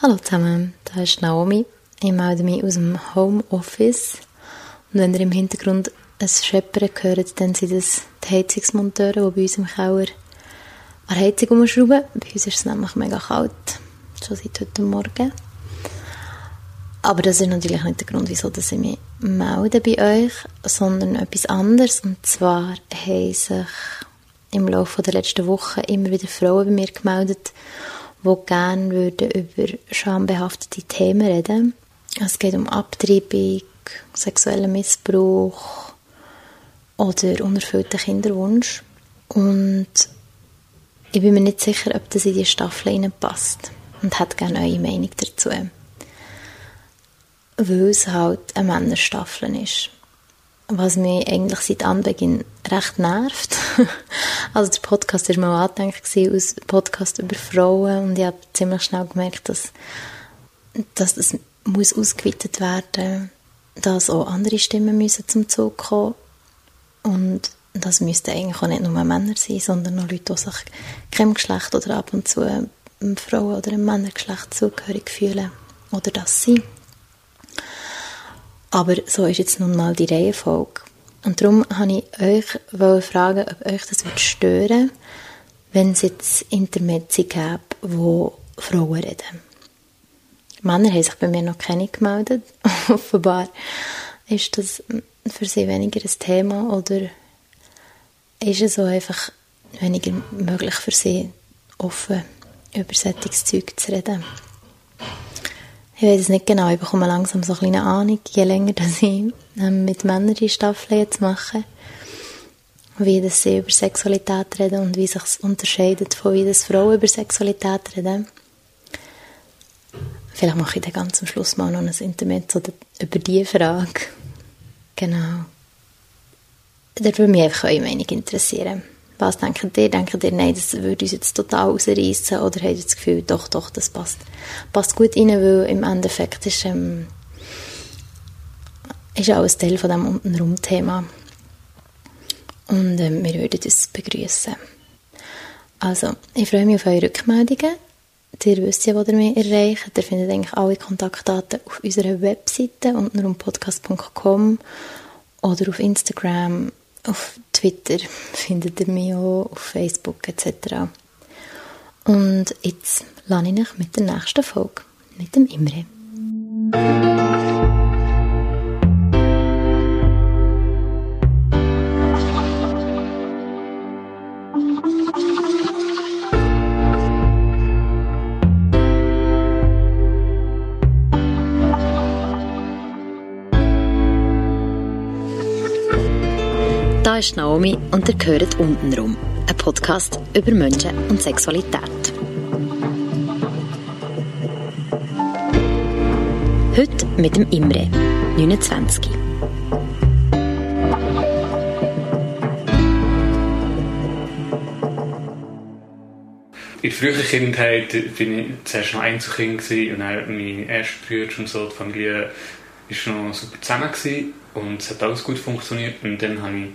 Hallo zusammen, da ist Naomi. Ich melde mich aus dem Homeoffice. Und wenn ihr im Hintergrund ein Scheppern hört, dann sind das die Heizungsmonteure, die bei uns im Keller der Heizung umschrauben. Bei uns ist es nämlich mega kalt, schon seit heute Morgen. Aber das ist natürlich nicht der Grund, wieso ich mich melde bei euch, sondern etwas anderes. Und zwar haben sich im Laufe der letzten Wochen immer wieder Frauen bei mir gemeldet, die gerne würden über schambehaftete Themen reden Es geht um Abtreibung, sexuellen Missbrauch oder unerfüllten Kinderwunsch. Und ich bin mir nicht sicher, ob das in die Staffel reinpasst und hätte gerne eure Meinung dazu. Weil es halt eine Männerstaffel ist was mich eigentlich seit Anbeginn recht nervt. also der Podcast war mal angedenkt als Podcast über Frauen und ich habe ziemlich schnell gemerkt, dass, dass das muss ausgeweitet werden dass auch andere Stimmen müssen zum Zug kommen und das müssten eigentlich auch nicht nur Männer sein, sondern auch Leute, die sich keinem Geschlecht oder ab und zu einem Frauen- oder einem Männergeschlecht zugehörig fühlen oder das sind. Aber so ist jetzt nun mal die Reihenfolge. Und darum wollte ich euch fragen, ob euch das stören würde, wenn es jetzt Intermezzi gäbe, wo Frauen reden. Männer haben sich bei mir noch keine gemeldet. Offenbar ist das für sie weniger ein Thema oder ist es so einfach weniger möglich für sie, offen über solches Zeug zu reden. Ich weiß es nicht genau, ich bekomme langsam so eine Ahnung, je länger dass ich ähm, mit Männern die Staffel jetzt mache, wie das sie über Sexualität reden und wie sich es unterscheidet von wie das Frauen über Sexualität reden. Vielleicht mache ich dann ganz am Schluss mal noch ein Intermezzo über diese Frage. Genau. Da würde mich einfach eure Meinung interessieren. Was denkt ihr? Denkt ihr, nein, das würde uns jetzt total rausreißen? Oder ihr das Gefühl, doch, doch, das passt, passt gut rein, weil im Endeffekt ist, ähm, ist auch ein Teil von diesem Untenrum-Thema. Und ähm, wir würden das begrüßen. Also, ich freue mich auf eure Rückmeldungen. Ihr wisst ja, wo ihr mich erreicht. Ihr findet eigentlich alle Kontaktdaten auf unserer Webseite untenrumpodcast.com oder auf Instagram auf Twitter findet ihr mich auch, auf Facebook etc. Und jetzt lade ich euch mit der nächsten Folge, mit dem Imre. Ist Naomi und ihr gehört untenrum. Ein Podcast über Menschen und Sexualität. Heute mit dem Imre, 29. In der frühen Kindheit war ich zuerst noch Einzelkind und dann meine ersten Brüder und so, die Familie war noch super zusammen und es hat alles gut funktioniert und dann habe ich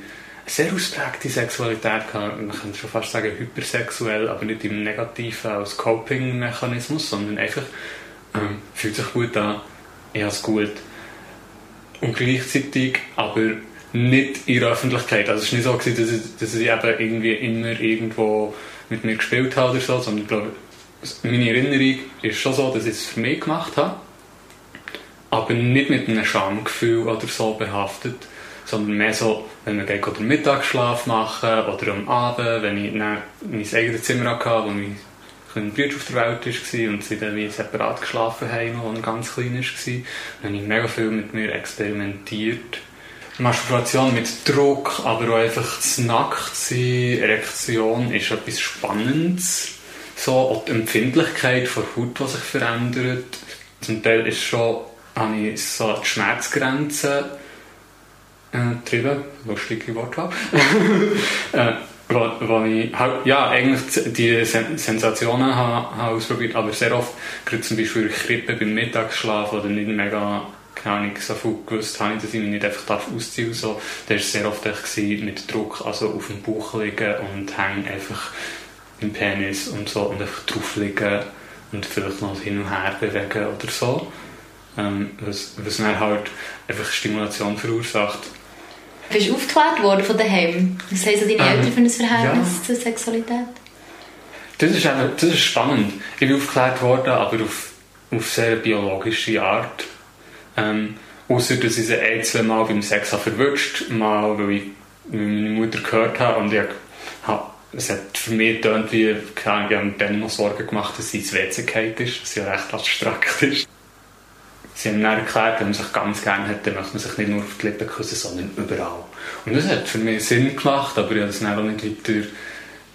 sehr ausprägte Sexualität. Man kann schon fast sagen hypersexuell, aber nicht im Negativen als Coping-Mechanismus, sondern einfach ähm, fühlt sich gut an, ich habe es gut. Und gleichzeitig aber nicht in der Öffentlichkeit. Also es war nicht so, dass, ich, dass ich eben irgendwie immer irgendwo mit mir gespielt habe oder so, sondern ich glaube, meine Erinnerung ist schon so, dass ich es für mich gemacht habe, aber nicht mit einem Schamgefühl oder so behaftet, sondern mehr so, wenn wir geht den Mittagsschlaf machen oder am Abend, wenn ich dann mein eigenes Zimmer hatte, wo mein Bruder auf der Welt war und sie dann wie separat geschlafen haben, als er ganz klein war. Dann habe ich mega viel mit mir experimentiert. Masturbation mit Druck, aber auch einfach das Nacktsein, Erektion ist etwas Spannendes. So, auch die Empfindlichkeit der Haut, die sich verändert. Zum Teil ist schon, habe ich so die Schmerzgrenze getrieben, lustige Wortwahl, wo, ich halt, ja, eigentlich die Sen Sensationen habe, habe ausprobiert, aber sehr oft, gerade zum Beispiel Krippe beim Mittagsschlaf oder nicht mega keine Ahnung, so viel gewusst habe dass ich mich nicht einfach ausziehen darf. So. Das war sehr oft echt mit Druck, also auf dem Bauch liegen und hängen einfach im Penis und so und einfach drauf liegen und vielleicht noch hin und her bewegen oder so. Ähm, was, was dann halt einfach Stimulation verursacht. Bist du aufgeklärt worden von daheim? Was haben so deine ähm, Eltern für ein Verhältnis ja. zur Sexualität? Das ist, eben, das ist spannend. Ich bin aufgeklärt worden, aber auf, auf sehr biologische Art. Ähm, Außer dass ich sie ein, zwei Mal beim Sex habe verwünscht mal weil ich meine Mutter gehört habe und ich habe, es hat für mich gedacht, wie keine ich habe dann noch Sorgen gemacht, dass sie ins WC ist, was ja recht abstrakt ist. Sie haben dann erklärt, wenn man sich ganz gerne hat, dann möchte man sich nicht nur auf die Lippen küssen, sondern überall. Und das hat für mich Sinn gemacht, aber ich habe das dann nicht weiter,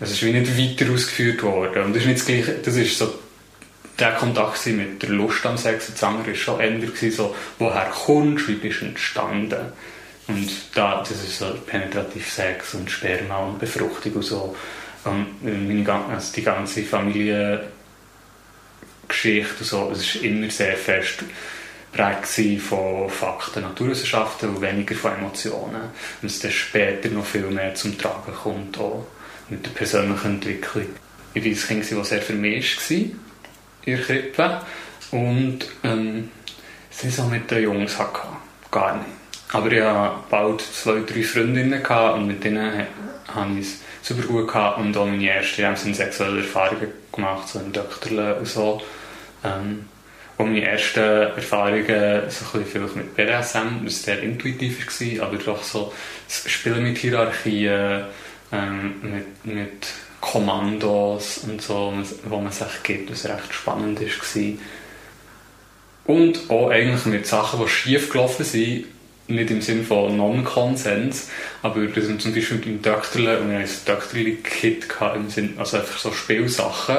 es ist wie nicht weiter ausgeführt worden. Und das ist nicht das Gleiche, das ist so der Kontakt mit der Lust am Sex. Das andere war schon eher so, woher kommst du, wie bist du entstanden? Und da, das ist so penetrativ Sex und Sperma und Befruchtung und so. Und meine, also die ganze Familiengeschichte und so, es war immer sehr fest geprägt von Fakten, Naturwissenschaften und weniger von Emotionen. Und es dann später noch viel mehr zum Tragen kommt, auch mit der persönlichen Entwicklung. Ich war ein Kind, das sehr vermischt war in der Krippe und ähm, sie so mit den Jungs hatte. Gar nicht. Aber ich hatte bald zwei, drei Freundinnen und mit denen habe ich es super gut gehabt und auch meine ersten sexuelle Erfahrungen gemacht, so im Doktorle und so. Ähm, und meine ersten Erfahrungen so ein bisschen mit BDSM, das war sehr intuitiv, war, aber doch so das Spielen mit Hierarchien, ähm, mit, mit Kommandos und so, wo man sich gibt, was recht spannend war. Und auch eigentlich mit Sachen, die schief gelaufen sind, nicht im Sinne von Non-Konsens, aber dass man zum Beispiel mit dem Dökterle, und wir hatten ein Dökterle-Kit im Sinne, also einfach so Spielsachen,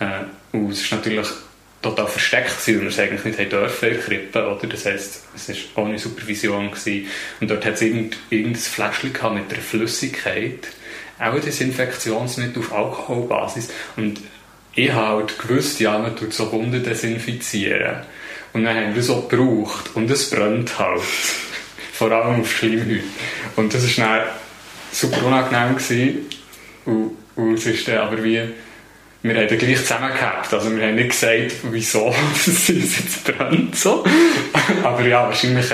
äh, und es ist natürlich total versteckt gewesen, weil wir es eigentlich nicht dürfen in der Krippe, oder? Das heisst, es war ohne Supervision gewesen. Und dort hat es irgend, irgendein Fläschchen mit einer Flüssigkeit, auch ein Desinfektionsmittel auf Alkoholbasis. Und ich habe halt gewusst, ja, man tut so Wunden desinfizieren. Und dann haben wir auch gebraucht. Und es brennt halt. Vor allem auf Schleimhäute. Und das war dann super unangenehm. Und, und es ist dann aber wie, wir haben dann gleich zusammengehabt. Also wir haben nicht gesagt, wieso es jetzt brennt. So. aber ja, wahrscheinlich,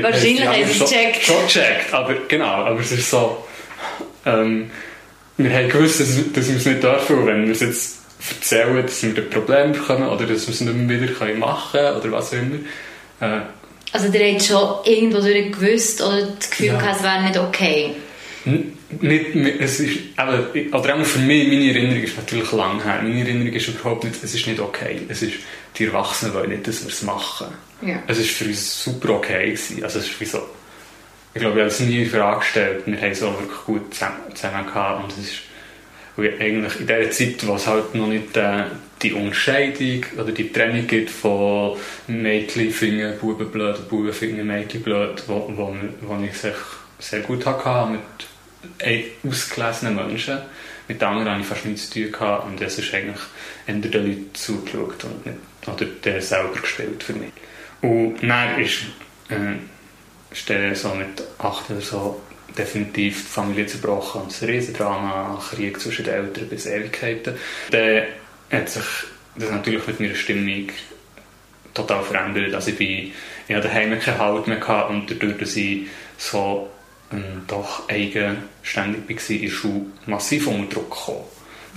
wahrscheinlich haben sie es gecheckt. Schon gecheckt. Aber genau, aber es ist so, ähm, wir haben gewusst, dass, dass wir es nicht dürfen. Und wenn wir es jetzt erzählen, dass wir ein Problem bekommen oder dass wir es nicht mehr wieder machen können oder was auch immer. Äh, also ihr habt schon irgendwo durch gewusst oder das Gefühl ja. gehabt, es wäre nicht okay? Nicht, es ist, aber, oder auch für mich, meine Erinnerung ist natürlich lang her. Meine Erinnerung ist überhaupt nicht, es ist nicht okay. Es ist, die Erwachsenen wollen nicht, dass wir es machen. Ja. Es ist für uns super okay gewesen. Also es ist wie so, ich glaube, ich habe es nie in Frage gestellt. Wir haben so wirklich gut zusammen, zusammen gehabt und es ist eigentlich in der Zeit, wo es halt noch nicht äh, die Unterscheidung oder die Trennung gibt von Mädchen finden Buben blöd, Buben finden Mädchen blöd, wo, wo, wo ich sehr, sehr gut hatte mit ausgelesenen Menschen. Mit anderen hatte ich fast nichts zu tun gehabt und es ist eigentlich eher den Leuten zugeschaut und nicht, oder der selber gespielt für mich. Und dann ist äh, stelle so mit acht oder so definitiv die Familie zerbrochen und ein Riesendrama, Krieg zwischen den Eltern bis Ewigkeiten. Dann hat sich das natürlich mit meiner Stimmung total verändert. Also ich, bin, ich hatte daheim keinen Halt mehr gehabt und dadurch, dass ich so doch eigenständig war in der massiv unter Druck gekommen.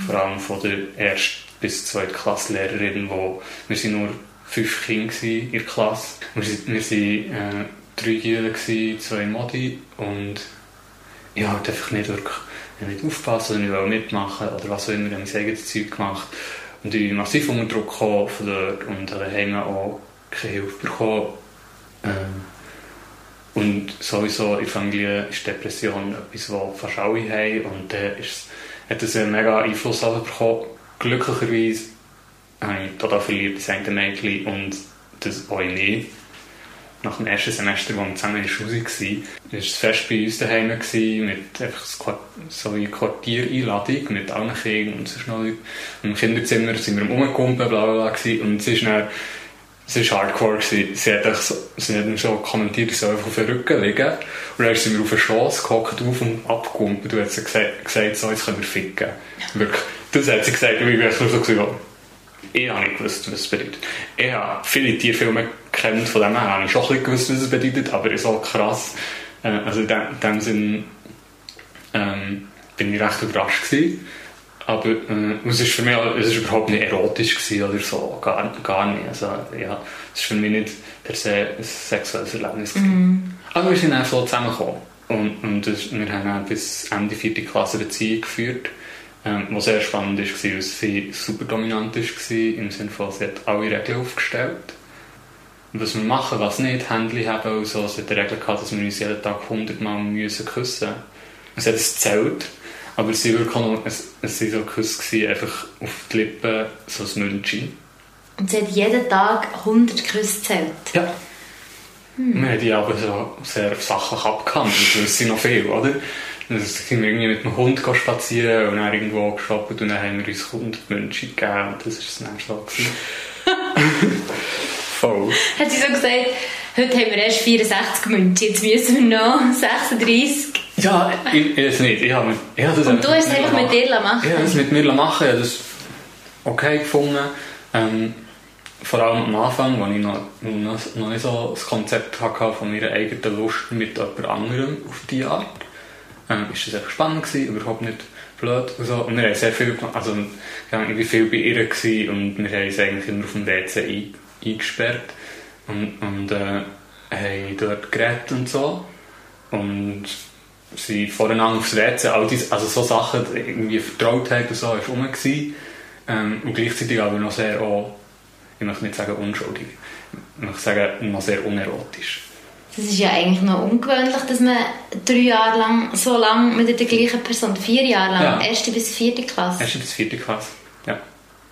Vor allem von der ersten bis zweiten Klassenlehrerin, wo wir sind nur fünf Kinder in der Klasse. Wir sind äh, drei Gielen, zwei Modi und ich ja, halt einfach nicht wirklich nicht aufpassen oder nicht wollte mitmachen oder was auch immer, ich habe mein eigenes Zeug gemacht und ich bin massiv unter Druck gekommen von dort und daheim auch keine Hilfe bekommen. Ähm, und sowieso in der Familie ist Depression etwas, was fast alle haben. Und dann ist, hat es einen mega Einfluss bekommen. Glücklicherweise habe ich total verliebt das Mädchen und das auch nicht. Nach dem ersten Semester, wo wir zusammen in der Schule waren, war es fest bei uns daheim mit einfach so eine Quartiereinladung mit allen Kindern und so schnell Im Kinderzimmer sind wir rumgekumpelt, bla bla bla und es ist dann es war hardcore. Gewesen. Sie hat, so, sie hat mir so kommentiert, ich soll einfach auf den Rücken liegen. Und dann sind wir auf den Schoss gehockt, auf und abgekumpelt und hat sie gesagt, gesagt, so, jetzt können wir ficken. Wirklich. Das hat sie gesagt und ich war so, so ich habe nicht gewusst, was es bedeutet. Ich habe viele Tierfilme kennt, von dem her habe ich schon gewusst, was es bedeutet, aber so krass, äh, also in dem, in dem Sinn ähm, bin ich recht überrascht gewesen. Aber äh, es ist für mich es ist überhaupt nicht erotisch gewesen oder so, gar, gar nicht. Also, ja, es ist für mich nicht per se ein sexuelles Erlebnis gewesen. Aber wir sind einfach so zusammengekommen. Und, und das, wir haben dann bis Ende 4. Klasse Beziehung geführt, ähm, was sehr spannend war, weil sie super dominant war, im Sinne von, sie hat alle Regeln aufgestellt. Was wir machen, was nicht, Händchen haben und so, sie hat die Regel gehabt, dass wir uns jeden Tag 100 Mal müssen küssen müssen. Es hat ein Zelt, aber es waren wirklich noch, es, es waren so Küsse, gewesen, einfach auf die Lippen, so ein München. Und sie hat jeden Tag 100 Küsse gezählt? Ja. Hm. Wir haben die aber so sehr sachlich abgehandelt, das wissen noch viel, oder? Dann sind wir irgendwie mit dem Hund spazieren und dann irgendwo gestoppt und dann haben wir uns 100 München gegeben und das war das nächste Mal. Voll. Hat sie so gesagt, heute haben wir erst 64 München, jetzt müssen wir noch 36. Ja, ich, ich weiß nicht. Ich habe, ich habe das und du hast es einfach mit dir machen Ich habe es mit mir machen. Ich habe das okay gefunden. Ähm, vor allem am Anfang, als ich noch, noch, noch nicht so das Konzept hatte von meiner eigenen Lust mit jemand anderem auf die Art, ähm, ist das einfach spannend gewesen, überhaupt nicht blöd und so. Und wir haben sehr viel, also wir waren irgendwie viel bei ihr gewesen und wir haben uns eigentlich immer auf dem WC ein, eingesperrt und, und äh, haben dort geredet und so. Und sie voreinander aufs WC, all diese, also so Sachen, irgendwie Vertrautheit und so, war rum. Gewesen. Ähm, und gleichzeitig aber noch sehr auch ich möchte nicht sagen unschuldig, ich möchte sagen, noch sehr unerotisch. Das ist ja eigentlich noch ungewöhnlich, dass man drei Jahre lang, so lange mit der gleichen Person, vier Jahre lang, ja. erste bis vierte Klasse. Erste bis vierte Klasse, ja.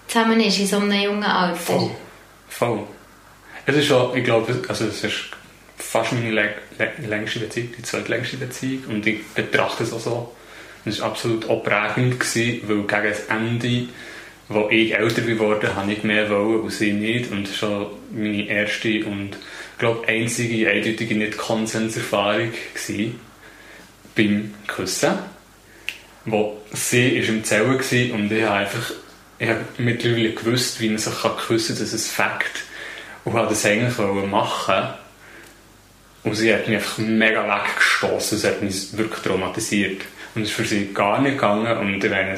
Zusammen ist in so einem jungen Alter. Voll. Voll. Es ist schon, ich glaube, also es ist fast meine längste Beziehung, die zweitlängste Beziehung und ich betrachte es auch so. Es war absolut auch gewesen, weil gegen das Ende als ich älter geworden habe ich mehr wollen und sie nicht. Und war schon meine erste und glaube einzige eindeutige Nicht-Konsenserfahrung beim Küssen. Wo sie ist im Zellen war und ich habe einfach ich habe mittlerweile gewusst, wie man sich küssen kann, dass es Fakt und habe das eigentlich machen und sie hat mich einfach mega weggestoßen, es hat mich wirklich traumatisiert und es ist für sie gar nicht gegangen und ich meine, in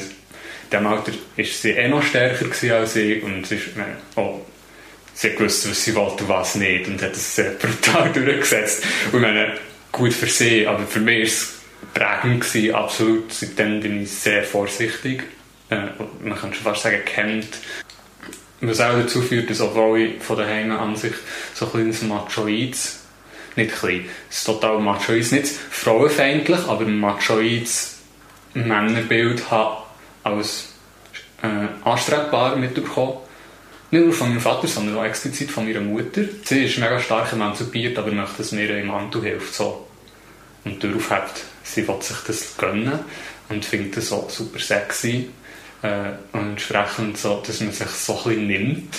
diesem Alter war sie eh noch stärker als ich und sie, ist, oh, sie wusste, was sie wollte und was nicht und hat es sehr brutal durchgesetzt. Und ich meine, gut für sie, aber für mich war es prägend, gewesen, absolut. Seitdem bin ich sehr vorsichtig. Äh, man kann schon fast sagen, kennt. Was auch dazu führt, dass obwohl ich von daheim an sich so ein kleines Machoids, nicht klein, es ist total Machoids, nicht frauenfeindlich, aber Machoids Männerbild habe als äh, anstrebbar mitbekommen. Nicht nur von meinem Vater, sondern auch explizit von meiner Mutter. Sie ist mega stark emanzipiert, aber möchte, dass mir im Mantel hilft. So. Und darauf hat sie will sich das gönnen und findet das auch super sexy. Äh, und entsprechend so, dass man sich so ein bisschen nimmt.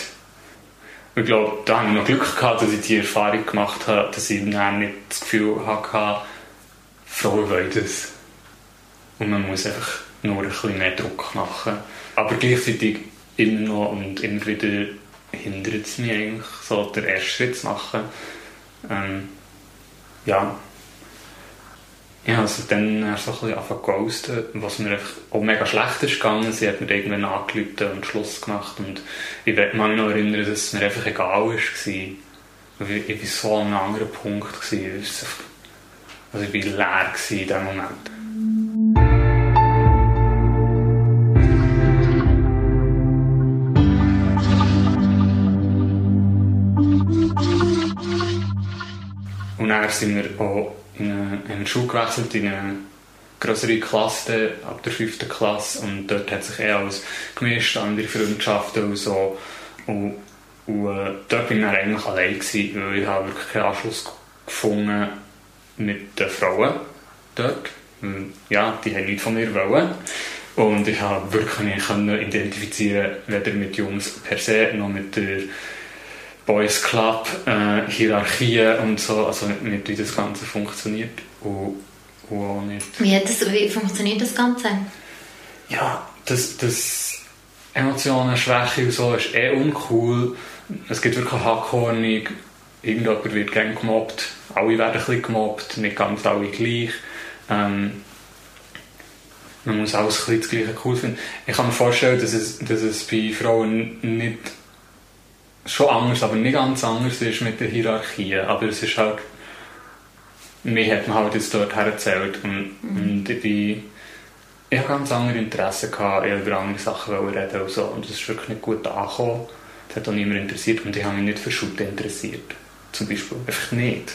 Ich glaube, da habe ich noch Glück gehabt, dass ich die Erfahrung gemacht habe, dass ich dann nicht das Gefühl hatte, Frauen wollen das. Und man muss einfach nur ein bisschen mehr Druck machen. Aber gleichzeitig immer noch und immer wieder hindert es mich eigentlich, so den ersten Schritt zu machen. Ähm, ja. Ja, also dann so ein bisschen was mir einfach auch mega schlecht ist gegangen. Sie hat mir irgendwann angerufen und Schluss gemacht und ich werde mich noch erinnern, dass es mir einfach egal war. Ich war so an einem anderen Punkt. Also ich war leer in diesem Moment. dann sind wir auch in eine, in eine Schule gewechselt, in eine größere Klasse, ab der 5. Klasse. Und dort hat sich eh alles gemischt, andere Freundschaften und so. Und, und äh, dort war ich dann eigentlich allein, gewesen, weil ich habe wirklich keinen Anschluss gefunden mit den Frauen dort. Ja, die haben nichts von mir wollen. Und ich habe wirklich nicht identifizieren, weder mit Jungs per se, noch mit der Boys Club, äh, Hierarchien und so, also nicht, wie das Ganze funktioniert und, und auch nicht... Wie, das, wie funktioniert das Ganze? Ja, das, das Emotionen, Schwäche und so ist eh uncool. Es gibt wirklich Hackhornig, irgendjemand wird gerne gemobbt, alle werden ein bisschen gemobbt, nicht ganz alle gleich. Ähm, man muss alles ein bisschen das Gleiche cool finden. Ich kann mir vorstellen, dass es, dass es bei Frauen nicht schon anders, aber nicht ganz anders ist mit der Hierarchie. Aber es ist halt, mir hat man halt jetzt dort herzählt und, mhm. und ich bin ich hatte ganz andere Interessen, gehabt, ich über andere Sachen reden und so. Und das ist wirklich nicht gut angekommen. Das hat auch niemand interessiert und ich habe mich nicht für Schulte interessiert. Zum Beispiel. Einfach nicht.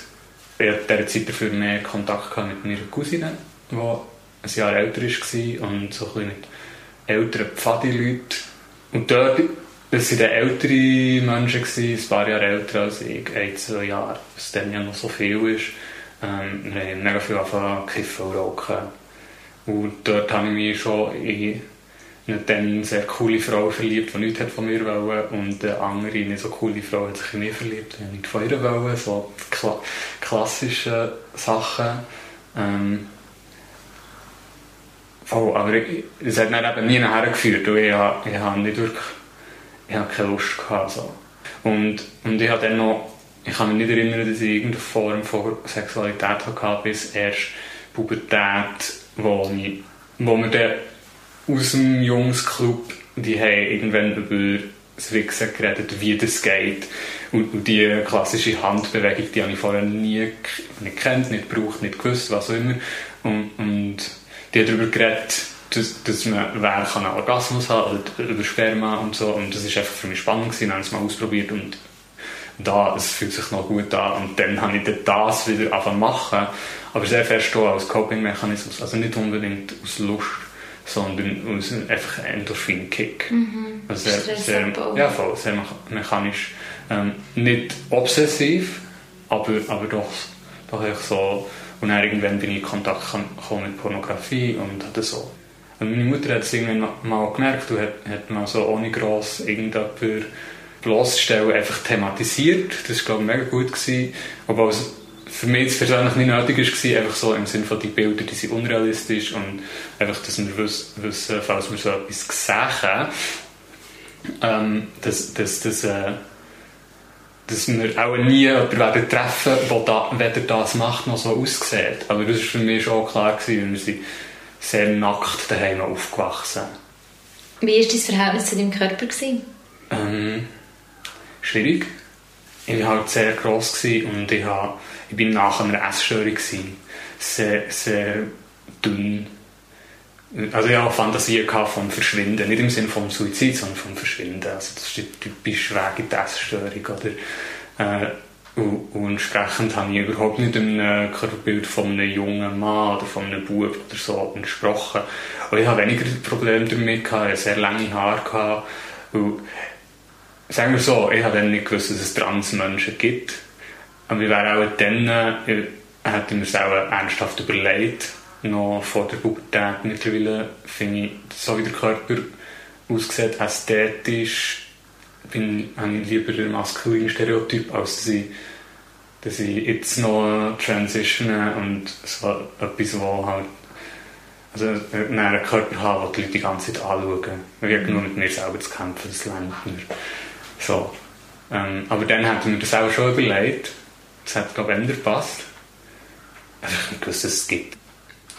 Ich hatte in dieser Zeit dafür mehr Kontakt mit meiner Cousine, die ein Jahr älter war und so ein bisschen mit älteren Pfadi-Leuten. Und dort, das waren ältere Menschen, gewesen, ein paar Jahre älter als ich, ein, zwei Jahre, was dann ja noch so viel ist. Ähm, wir haben mega viel angefangen, kiffen und rauchen und dort habe ich mich schon in eine dann sehr coole Frau verliebt, die nichts von mir wollte. Und eine andere, nicht so coole Frau, hat sich in mich verliebt, die nicht von ihr wollte. So kla klassische Sachen. Ähm, oh, aber es hat dann eben nie nachher geführt, ich, ich, ich habe nicht wirklich ich habe keine Lust gehabt. So. Und, und ich habe dann noch, ich kann mich nicht erinnern, dass ich irgendeine Form von Sexualität hatte, bis erst Pubertät wo, ich, wo wir dann aus dem Jungsclub, die haben irgendwann über das Wichsen geredet, wie das geht. Und, und die klassische Handbewegung, die habe ich vorher nie nicht kennt, nicht gebraucht, nicht gewusst, was auch immer. Und, und die haben darüber geredet, dass, dass man wer kann einen Orgasmus haben oder über Sperma und so. Und das war einfach für mich spannend gewesen, habe es mal ausprobiert und da, es fühlt sich noch gut an. Und dann habe ich dann das wieder angefangen machen aber sehr fest auch als Coping-Mechanismus. Also nicht unbedingt aus Lust, sondern aus einfach Endorphin-Kick. Mhm. Also sehr, sehr, ja, voll, sehr mechanisch. Ähm, nicht obsessiv, aber, aber doch, doch so. Und dann irgendwann bin ich in Kontakt gekommen mit Pornografie und hatte so. Und meine Mutter hat es irgendwann mal gemerkt und hat, hat mal so ohne gross irgendjemand bloßstellen einfach thematisiert. Das war, glaube ich, mega gut. Gewesen. Obwohl es für mich jetzt persönlich nicht nötig war, einfach so im Sinne von die Bilder, die sind unrealistisch und einfach, dass wir wissen, falls wir so etwas sehen, ähm, dass, dass, dass, äh, dass wir auch nie jemanden werden treffen der da, weder das macht, noch so aussieht. Aber das war für mich schon klar, gewesen, wir sind sehr nackt daheim aufgewachsen. Wie war dein Verhältnis zu deinem Körper? Ähm, schwierig. Ich war halt sehr gross und ich habe ich bin nach einer Essstörung sehr, sehr dünn. Also ja, Fantasie vom Verschwinden, nicht im Sinne vom Suizid, sondern vom Verschwinden. Also das ist die typische Weg in die Essstörung, oder? Äh, und, entsprechend habe ich überhaupt nicht einem Körperbild von einem jungen Mann oder von einem Bub oder so entsprochen. Und ich habe weniger Probleme damit ich sehr lange Haare. Und sagen wir so, ich habe dann nicht gewusst, dass es Transmenschen gibt. Aber wir wären auch dann, äh, hätten wir es auch ernsthaft überlegt, noch vor der Pubertät mittlerweile, finde ich, so wie der Körper aussieht, ästhetisch, bin, habe ich lieber den maskulinen Stereotyp, als dass ich, dass ich jetzt noch transitione und so etwas, wo halt also einen Körper habe, den die Leute die ganze Zeit anschauen. Ich habe nur mit mir selber zu kämpfen, das lernt mir. So. Ähm, aber dann hätten wir das auch schon überlegt das hat, glaube ich, ändert passt. Einfach nicht gewusst, dass es gibt.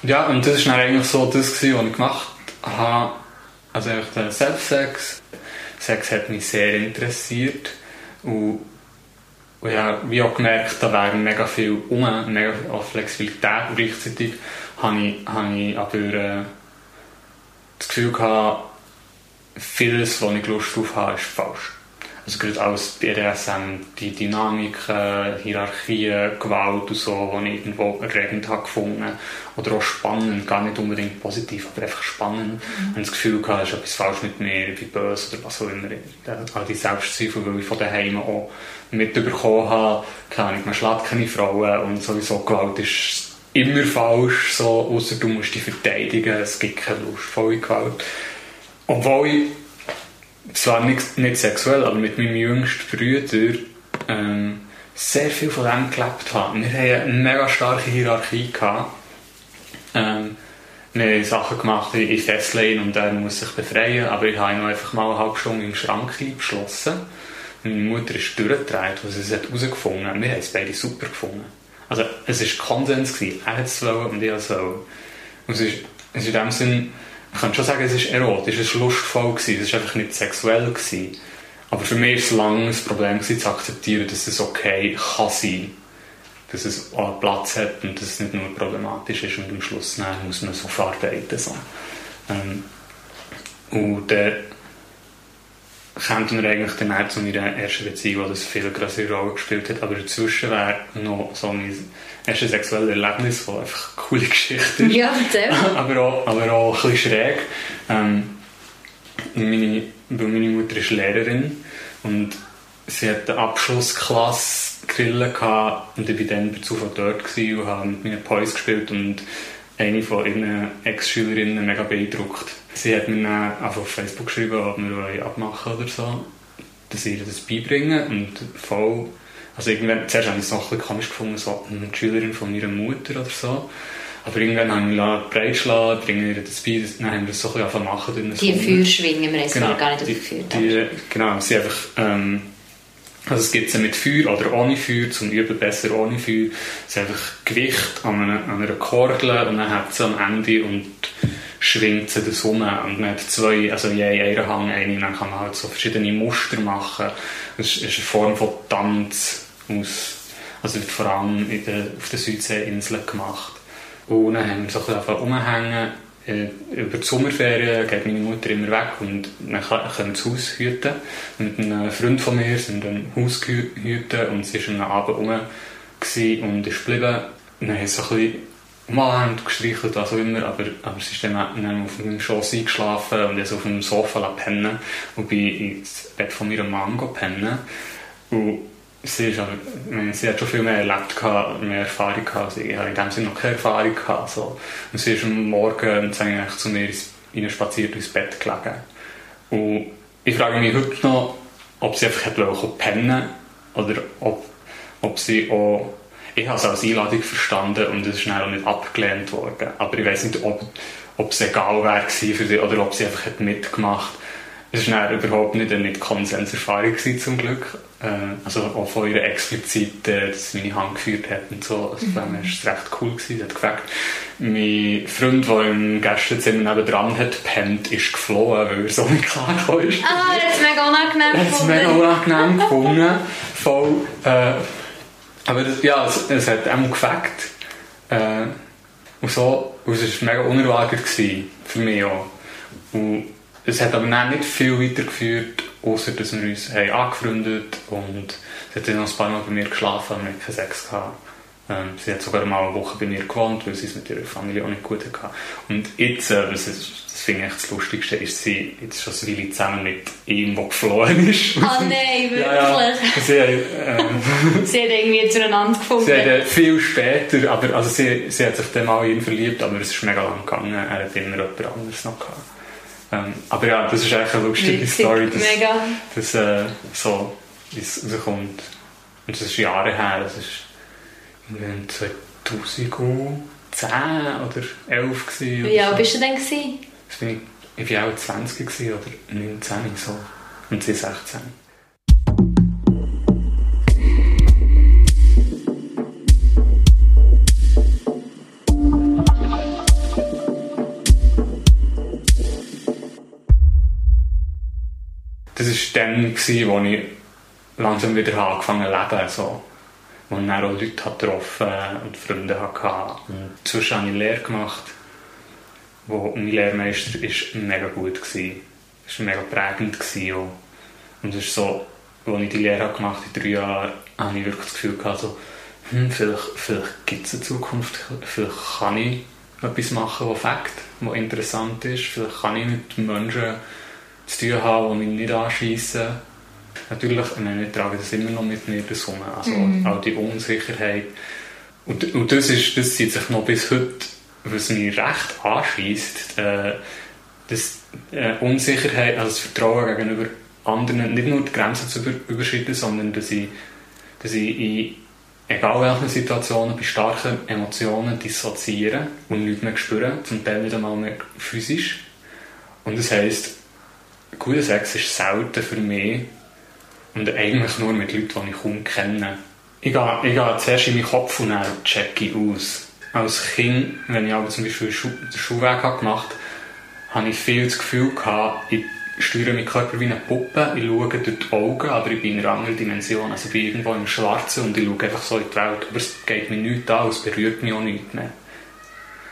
Ja, und das war eigentlich so das, was ich gemacht habe. Also einfach der Selbstsex. Sex hat mich sehr interessiert. Und, und ja, wie auch gemerkt, da wäre mega viel um, mega viel Flexibilität. Und gleichzeitig habe ich, habe ich aber äh, das Gefühl gehabt, vieles, was ich Lust drauf habe, ist falsch. Also gerade alles BDSM, die Dynamiken, Hierarchien, Gewalt und so, die ich irgendwo erregend habe gefunden. Oder auch spannend, gar nicht unbedingt positiv, aber einfach spannend. Mhm. Und das Gefühl gehabt, es ist etwas falsch mit mir, ich bin böse oder was auch immer. All die Selbstzweifel, weil ich von daheim auch mitbekommen habe, keine Ahnung, man schlägt keine Frauen und sowieso Gewalt ist immer falsch, so, außer du musst dich verteidigen, es gibt keine lustvolle Gewalt. Obwohl ich zwar nicht, nicht sexuell, aber mit meinem jüngsten Bruder ähm, sehr viel von dem gelebt habe. Wir hatten eine mega starke Hierarchie. Gehabt. Ähm, wir haben Sachen gemacht in Festlane und er muss sich befreien, aber ich habe ihn einfach mal eine halbe Stunde im Schrank eingeschlossen. Meine Mutter ist durchgedreht, was sie herausgefunden hat. Wir haben es beide super gefunden. Also es war Konsens, gewesen. er hat es und ich es wollen. Und es ist, es ist in dem Sinn, ich kann schon sagen, es ist erotisch, es war lustvoll, gewesen. es war einfach nicht sexuell. Gewesen. Aber für mich war es lange das Problem gewesen, zu akzeptieren, dass es okay kann sein dass es auch Platz hat und dass es nicht nur problematisch ist und am Schluss nein, muss man so verarbeiten. So. Ähm, und dann kommt wir eigentlich dann zu meiner ersten Beziehung, wo das viel größere Rolle gespielt hat. Aber dazwischen wäre noch so mein erstes sexuelles Erlebnis, das einfach eine coole Geschichte ist. Ja, erzähl. aber, auch, aber auch ein bisschen schräg. Ähm, meine, weil meine Mutter ist Lehrerin und sie hat eine Abschlussklasse Grillen gehabt und ich war dann bei Zufall dort und habe mit meinen Boys gespielt und eine von ihren Ex-Schülerinnen mega beeindruckt. Sie hat mir dann einfach auf Facebook geschrieben, ob wir abmachen oder so, dass ich ihr das beibringen und voll also irgendwann, zuerst habe ich es noch ein bisschen komisch gefunden, so eine Schülerin von meiner Mutter oder so. Aber irgendwann haben wir breitschlagen, bringen ihr das bei, dann haben wir das so ein bisschen machen. Die Feuerschwingen, wir haben es genau, gar nicht aufgeführt. Die, genau, sie einfach, ähm, also es gibt sie mit Feuer oder ohne Feuer, zum Üben besser ohne Feuer. Es ist einfach Gewicht an einer, an einer Kordel und dann hat sie am Ende und schwingt sie das um. Und man hat zwei, also je einen Hang eine, dann kann man halt so verschiedene Muster machen. Es ist eine Form von Tanz aus, also wird vor allem in der, auf den Südseeinseln gemacht. Und dann haben wir so ein bisschen umhängen äh, über die Sommerferien geht meine Mutter immer weg und dann können das Haus hüten. Mit einem Freund von mir sind dann Haus hüten und sie war am Abend rum und ist geblieben. dann haben sie so ein bisschen umarmt, gestreichelt, was auch immer, aber, aber sie ist dann, dann auf dem Schoss eingeschlafen und ist auf dem Sofa pennen und bin ins Bett von meiner Mom pennen. Und sie, ist aber, sie hat schon viel mehr erlebt, gehabt, mehr Erfahrung gehabt. Ich habe in dem Sinne noch keine Erfahrung gehabt. So. Und sie ist am Morgen zu mir rein spaziert ins Bett gelegen. Und ich frage mich heute noch, ob sie einfach pennen oder ob, ob sie auch ich habe es als Einladung verstanden und es ist schnell nicht abgelehnt worden. Aber ich weiß nicht, ob, ob es egal wäre für sie oder ob sie einfach mitgemacht hat es war überhaupt nicht eine Konsenserfahrung zum Glück. Äh, also auch von ihr explizit, äh, dass sie meine Hand geführt hat und so. Also mhm. war es recht cool gewesen. Sie hat gefragt, mein Freund, der im Gästezimmer nebenan hat pennt, ist geflohen, weil er so nicht klar ist. Ah, hat es mega unangenehm gefunden. Hat es mega unangenehm gefunden. Voll, äh, aber das, ja, es, es hat auch gefragt. Äh, und so, und es war mega unerwartet für mich auch. Und es hat aber nicht viel weitergeführt, außer dass wir uns haben angefreundet und sie hat dann noch ein paar Mal bei mir geschlafen, und wir hatten Sex gehabt. Ähm, sie hat sogar mal eine Woche bei mir gewohnt, weil sie es mit ihrer Familie auch nicht gut hatte. Und jetzt, äh, das, ist, das finde ich das Lustigste, ist sie jetzt schon eine Weile zusammen mit ihm, der geflohen ist. Oh nein, wirklich? Ja, ja. Sie, ähm, sie hat irgendwie zueinander gefunden. Sie hat äh, viel später, aber also sie, sie hat sich dann mal in ihn verliebt, aber es ist mega lang gegangen. Er hat immer jemand anderes noch gehabt. Ähm, aber ja, das ist eigentlich eine lustige Witzig, Story, dass, mega. dass äh, so es rauskommt. Und das ist Jahre her, das ist in 2010 oder 11 gewesen. Wie alt bist du denn? Gewesen? Das bin ich, ich war auch 20 oder 19 so. Und sie 16. war dann, gewesen, wo ich langsam wieder angefangen habe zu leben. So. Ich dann auch Leute getroffen und Freunde hatte. Und zwischen habe ich Lehre gemacht, wo mein Lehrmeister ist mega gut war. Es war mega prägend. Und es ist so, als ich die Lehre gemacht habe, in drei Jahren, habe ich wirklich das Gefühl gehabt, so, hm, vielleicht, vielleicht gibt es eine Zukunft, vielleicht kann ich etwas machen, was Fakt, was interessant ist, vielleicht kann ich mit Menschen zu tun haben, die mich nicht anschiessen. Natürlich, ich trage das immer noch mit mir um. Also mm. auch die Unsicherheit. Und, und das, ist, das zieht sich noch bis heute, was mich recht anschießt. Äh, das äh, Unsicherheit, also das Vertrauen gegenüber anderen, nicht nur die Grenzen zu überschreiten, sondern dass ich, dass ich in egal welchen Situationen, bei starken Emotionen dissoziieren und nichts mehr spüren, zum Teil nicht einmal mehr physisch. Und das heisst, guter Sex ist selten für mich und eigentlich nur mit Leuten, die ich kaum kenne. Ich gehe, ich gehe zuerst in meinen Kopf und dann checke ich aus. Als Kind, wenn ich aber zum Beispiel den Schulweg habe gemacht habe, habe ich viel das Gefühl gehabt, ich steuere meinen Körper wie eine Puppe, ich schaue durch die Augen, aber ich bin in einer anderen Dimension. Also ich bin irgendwo im Schwarzen und ich schaue einfach so in die Welt. Aber es geht mir nichts an, es berührt mich auch nicht mehr.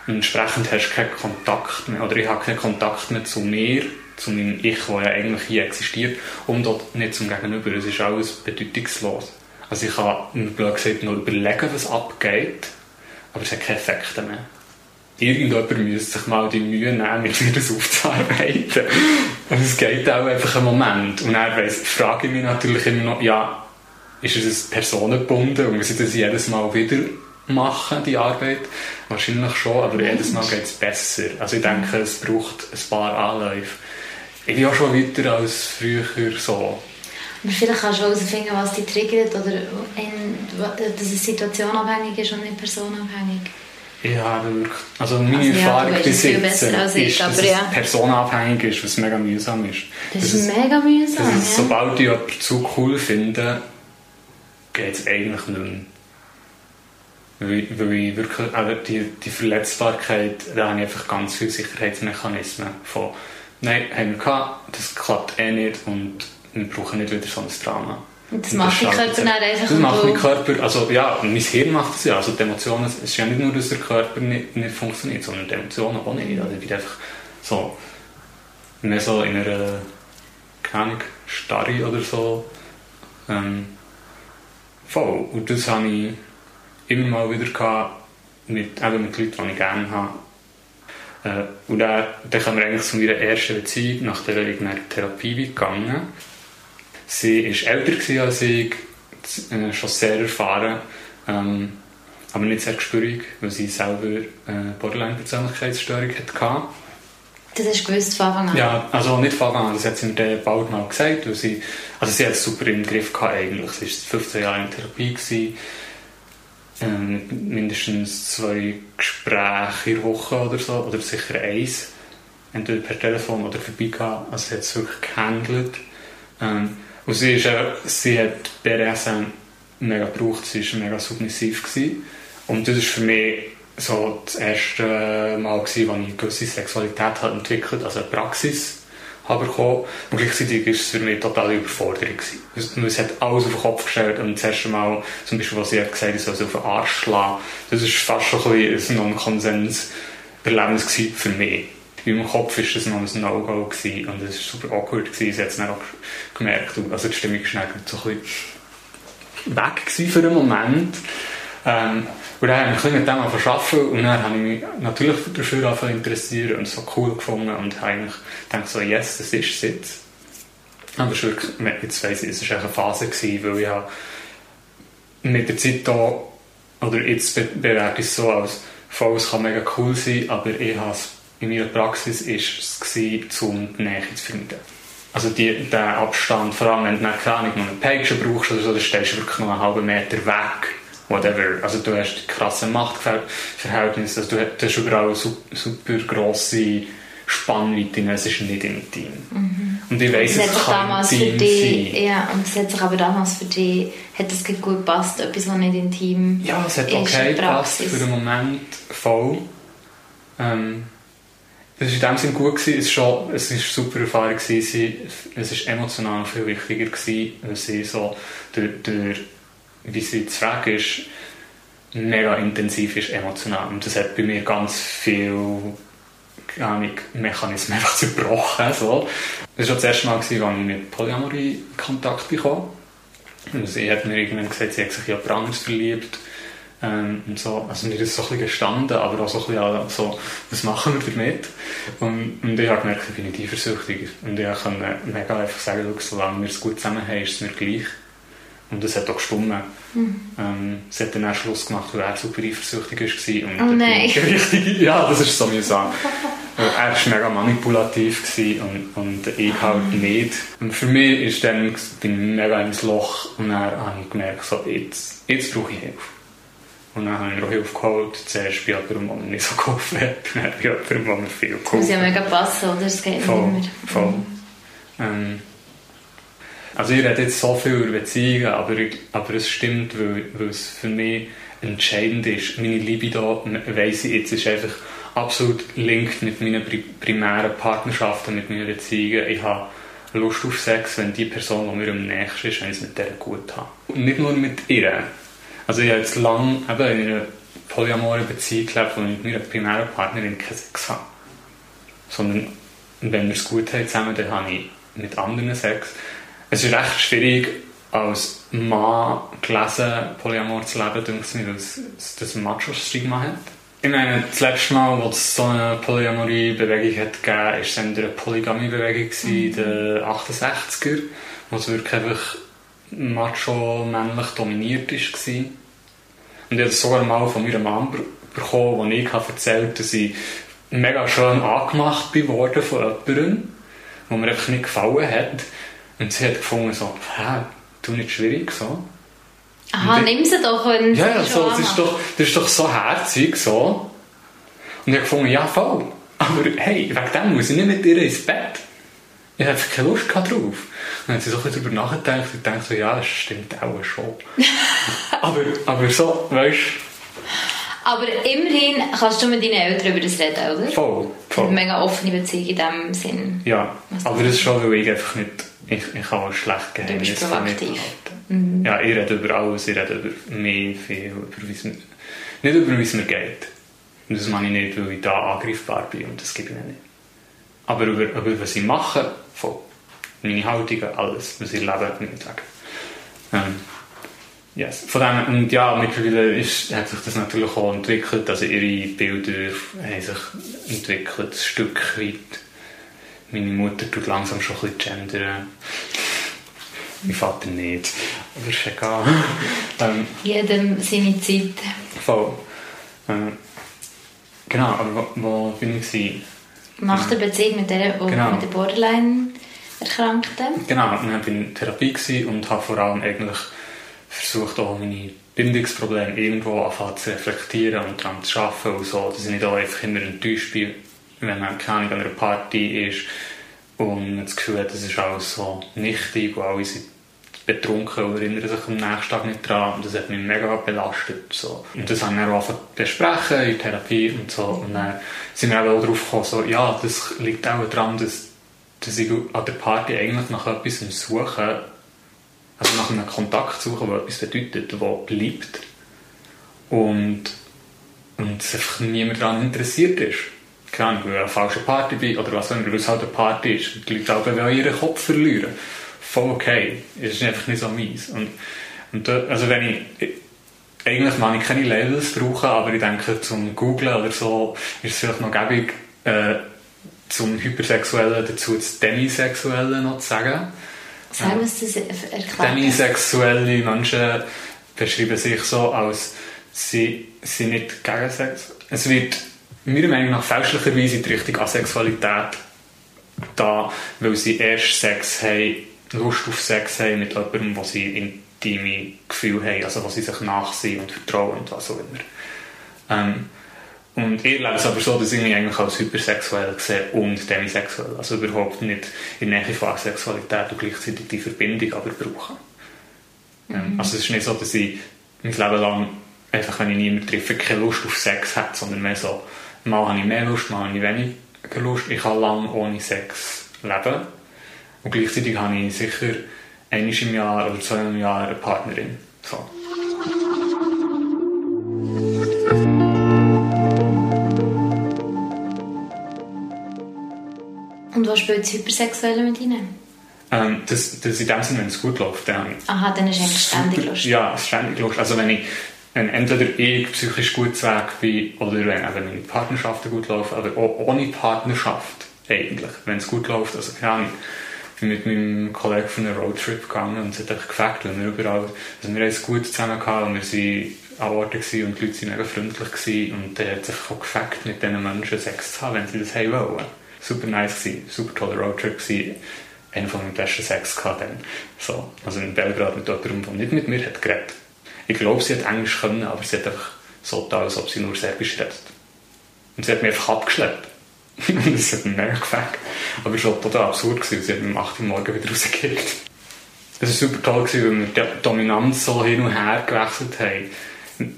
Entsprechend hast du keinen Kontakt mehr, oder ich habe keinen Kontakt mehr zu mir, zu meinem Ich, das ja eigentlich hier existiert, und auch nicht zum Gegenüber. Es ist alles bedeutungslos. Also ich kann, blöd gesagt, nur überlegen, was abgeht, aber es hat keine Effekte mehr irgendjemand müsste sich mal die Mühe nehmen, mit mir das aufzuarbeiten. Und es geht auch einfach einen Moment. Und dann weiss, frage ich mich natürlich immer noch, ja, ist es personengebunden und muss ich das jedes Mal wieder machen, die Arbeit? Wahrscheinlich schon, aber jedes Mal geht es besser. Also ich denke, es braucht ein paar Anläufe. Ich bin auch schon weiter als früher so. Aber vielleicht kannst du herausfinden, was dich triggert oder in, dass es situationabhängig ist und nicht personenabhängig. Ja. Also meine also, Erfahrung ja, bis jetzt ist, ich, dass ja. es personenabhängig ist, was mega mühsam ist. Das, das ist mega mühsam, ja. Sobald ich jemanden zu cool finde, geht es eigentlich nicht mehr. Weil, weil ich wirklich, also die, die Verletzbarkeit, da habe ich einfach ganz viele Sicherheitsmechanismen von «Nein, haben wir gehabt, das klappt eh nicht und wir brauchen nicht wieder so ein Drama». Das macht dein Körper dann einfach. Das macht mein Körper, also ja, mein Hirn macht es ja. Also die Emotionen, es ist ja nicht nur, dass der Körper nicht, nicht funktioniert, sondern die Emotionen auch nicht. Also ich bin einfach so, mehr so in einer, keine Ahnung, Starre oder so. Ähm, voll. Und das habe ich immer mal wieder gehabt, mit, eben mit Leuten, die ich gerne habe. Äh, und dann, dann kommen wir eigentlich zu meiner ersten Beziehung, nach der ich in eine Therapie gegangen Sie war älter als ich, äh, schon sehr erfahren, ähm, aber nicht sehr gespürig, weil sie selber äh, Borderline-Persönlichkeitsstörung hatte. Das hast du gewusst von Anfang an? Ja, also nicht von Anfang an, das hat sie mir bald mal gesagt, weil sie, also sie hat es super im Griff gehabt eigentlich. Sie war 15 Jahre in Therapie, gewesen, ähm, mindestens zwei Gespräche in der Woche oder so, oder sicher eins, entweder per Telefon oder vorbeigegangen, also sie hat es wirklich gehandelt. Ähm, und sie, ist auch, sie hat BDSM mega gebraucht, sie war mega submissiv. Gewesen. Und das war für mich so das erste Mal, gewesen, als ich gewisse Sexualität habe entwickelt also eine Praxis habe bekommen. Und gleichzeitig war es für mich total Überforderung. Gewesen. Es hat alles auf den Kopf gestellt und das erste Mal, zum Beispiel, was sie gesagt hat, ich soll auf den Arsch schlagen, das war fast schon ein ein Non-Konsens-Erlebnis für mich in meinem Kopf war das noch ein No-Go und es war super awkward. Gewesen. Sie hat es dann auch gemerkt. Also die Stimmung war so ein bisschen weg für einen Moment. Ähm, und dann habe ich mich mit dem verschaffen und dann habe ich mich natürlich dafür interessiert und so cool gefunden und habe eigentlich gedacht so, yes, das ist es jetzt. Aber es wirklich, jetzt weiss ich, es war eine Phase, gewesen, weil ich mit der Zeit da, oder jetzt bewerte ich es so als, voll, es kann mega cool sein, aber ich habe es in meiner Praxis war es, um die Nähe zu vermeiden. Also die, der Abstand, vor allem wenn du keine Ahnung, noch eine Peitsche brauchst oder so, dann stehst du wirklich noch einen halben Meter weg. Whatever. Also du hast krasse Machtverhältnisse, also du, du hast überall super, super grosse Spannweiten, es ist nicht intim. Mhm. Und ich weiss, es kann intim dich, sein. Ja, und es hat sich aber damals für dich, hat es gut gepasst, etwas, was nicht intim Ja, es hat okay gepasst für den Moment voll. Ähm, das war in dem Sinne gut. Gewesen. Es war eine super Erfahrung. Gewesen. Es war emotional viel wichtiger, gewesen, weil sie so durch, durch wie sie ist, mega intensiv ist emotional. Und das hat bei mir ganz viel Mechanismen einfach zerbrochen. So. Das war das erste Mal, als ich mit Polyamorie in Kontakt bekam. Und sie hat mir irgendwann gesagt, sie hat sich in jemand anderes verliebt ähm, und so, also mir ist so ein bisschen gestanden, aber auch so ein bisschen so, was machen wir damit? Und, und ich habe gemerkt, ich bin nicht eifersüchtig. Und ich konnte mega einfach sagen, solange wir es gut zusammen haben, ist es mir gleich. Und das hat auch gestimmt. Mhm. Ähm, sie hat dann auch Schluss gemacht, weil er super eifersüchtig war. Und oh nein. Richtig, ja, das ist so mühsam. er war mega manipulativ und, und ich halt nicht. Und für mich ist dann, bin ich mega ins Loch und dann habe ich gemerkt, so, jetzt, jetzt brauche ich Hilfe. Und dann habe ich noch Hilfe geholt. Zuerst bei jemandem, der mir nicht so geholfen hat. Dann bei jemandem, der mir viel geholfen hat. Das muss ja mega passen, oder? Das geht voll, nicht mehr. Voll. Ähm, also ich rede jetzt so viel über Beziehungen, aber, aber es stimmt, weil, weil es für mich entscheidend ist. Meine Libido, weiss ich jetzt, ist einfach absolut linked mit meinen primären Partnerschaften, mit meinen Beziehungen. Ich habe Lust auf Sex, wenn die Person, die mir am nächsten ist, wenn ich es mit der gut habe. Und nicht nur mit ihr. Also ich habe jetzt lange eben in einer polyamoren Beziehung gelebt, wo ich mit meiner primären Partnerin keinen Sex habe. Sondern wenn wir es gut haben zusammen, dann habe ich mit anderen Sex. Es ist recht schwierig, als Mann gelesen, Polyamor zu leben, denke ich weil es das Macho-Stigma hat. Ich meine, das letzte Mal, als es so eine Polyamorie-Bewegung hat gegeben, war es eine Polygamie-Bewegung in den 68er, wo es wirklich einfach macho-männlich dominiert war. Und ich habe sogar mal von meiner Mom bekommen, wo ich erzählt habe, dass ich mega schön angemacht bin worden von jemandem, wo mir einfach nicht gefallen hat. Und sie hat gefunden, so, hä, du nicht schwierig, so. Aha, nimm sie doch, wenn Ja, ja, so, das, ist doch, das ist doch so herzig, so. Und ich habe gefunden, ja, voll. Aber hey, wegen dem muss ich nicht mit dir ins Bett. Ich habe keine Lust drauf. Und dann hat sie so ein bisschen darüber nachgedacht und denkt so, ja, das stimmt auch schon. aber, aber so, weißt Aber immerhin kannst du mit deinen Eltern über das reden, oder? Voll, voll. Eine mega offene Beziehung in dem Sinn. Ja, aber das ist schon, weil ich einfach nicht, ich, ich kann schlecht Geheimnisse Du bist proaktiv. Mhm. Ja, ich rede über alles, ich rede über mehr, viel, über wie mir, nicht über wie es mir geht. Und das meine ich nicht, weil ich da angreifbar bin und das gebe ich nicht. Aber über, über was ich mache, voll. Meine Haltung, alles, was ich lebe, nicht ich sagen. Ähm, yes. Von dem, und ja, mittlerweile ist, hat sich das natürlich auch entwickelt, also ihre Bilder haben sich entwickelt, ein Stück weit. Meine Mutter tut langsam schon ein bisschen gendern. Mein Vater nicht. Aber ist egal. ähm, Jedem seine Zeit. Voll. Ähm, genau, aber wo, wo bin ich? Gewesen? Nach der Beziehung mit der, genau. mit der Borderline Erkrankten? Genau, ich war in Therapie und habe vor allem eigentlich versucht, auch meine Bindungsprobleme irgendwo zu reflektieren und daran zu arbeiten und so, dass ich nicht auch einfach immer enttäuscht bin, wenn man keine an einer Party ist und das Gefühl hat, das ist alles so nichtig und alle sind betrunken und erinnern sich am nächsten Tag nicht dran und das hat mich mega belastet. So. Und das haben wir auch besprechen in Therapie und so und dann sind wir auch darauf gekommen, so, ja, das liegt auch daran, dass, dass ich an der Party eigentlich nach etwas suche, also nach einem Kontakt suche, der etwas bedeutet, der bleibt und, und es einfach niemand daran interessiert ist keine Ahnung, weil ich eine falsche Party bin oder was auch immer, weil es halt eine Party ist. Die Leute auch ihren Kopf verlieren. Voll okay. Es ist einfach nicht so meins. Und, und dort, also wenn ich, eigentlich mag ich keine Labels brauchen, aber ich denke, zum Googlen oder so ist es vielleicht noch gäbig, äh, zum Hypersexuellen dazu das Demisexuelle noch zu sagen. Was haben wir das erklärt? Demisexuelle Menschen beschreiben sich so, als sie sind nicht gegen Sex. Es wird meiner Meinung nach fälschlicherweise in die Richtung Asexualität da, weil sie erst Sex haben, Lust auf Sex haben mit jemandem, wo sie intime Gefühle haben, also wo sie sich nachsehen und vertrauen und was auch immer. Ähm, und ich lebe es aber so, dass ich mich eigentlich als hypersexuell sehe und demisexuell. Also überhaupt nicht in der Nähe von Asexualität und gleichzeitig die Verbindung aber brauche. Ähm, mhm. Also es ist nicht so, dass ich mein Leben lang einfach, wenn ich niemanden treffe, keine Lust auf Sex habe, sondern mehr so, Mal habe ich mehr Lust, mal habe ich weniger Lust. Ich kann lange ohne Sex leben. Und gleichzeitig habe ich sicher einmal im Jahr oder zwei im Jahr eine Partnerin. So. Und was spielt das Hypersexuelle mit Ihnen? Ähm, das, das in dem Sinne, wenn es gut läuft. Dann Aha, dann ist eigentlich ständig Lust. Ja, ständig Lust. Also wenn ich wenn entweder ich psychisch gut weg bin oder wenn eben meine Partnerschaften gut laufen, aber auch ohne Partnerschaft eigentlich, wenn es gut läuft. Also keine Ahnung, ich bin mit meinem Kollegen von einem Roadtrip gegangen und es hat einfach gefällt, weil wir überall, also wir haben es gut zusammen gehabt und wir sind Orten und die Leute waren mega freundlich gewesen und er hat sich auch gefackt, mit diesen Menschen Sex zu haben, wenn sie das haben wollen. Super nice gewesen, super toller Roadtrip gewesen. Einer von meinen besten Sex gehabt dann. So, also in Belgrad mit jemandem, der nicht mit mir hat geredet. Ich glaube, sie hat Englisch können, aber sie hat einfach so getan, als ob sie nur Serbisch redet. Und sie hat mich einfach abgeschleppt. das hat mich mega gefällt. Aber es war total absurd. Gewesen. Sie hat mich um 8 Uhr morgens wieder rausgekickt. Es war super toll, gewesen, weil wir die Dominanz so hin und her gewechselt haben.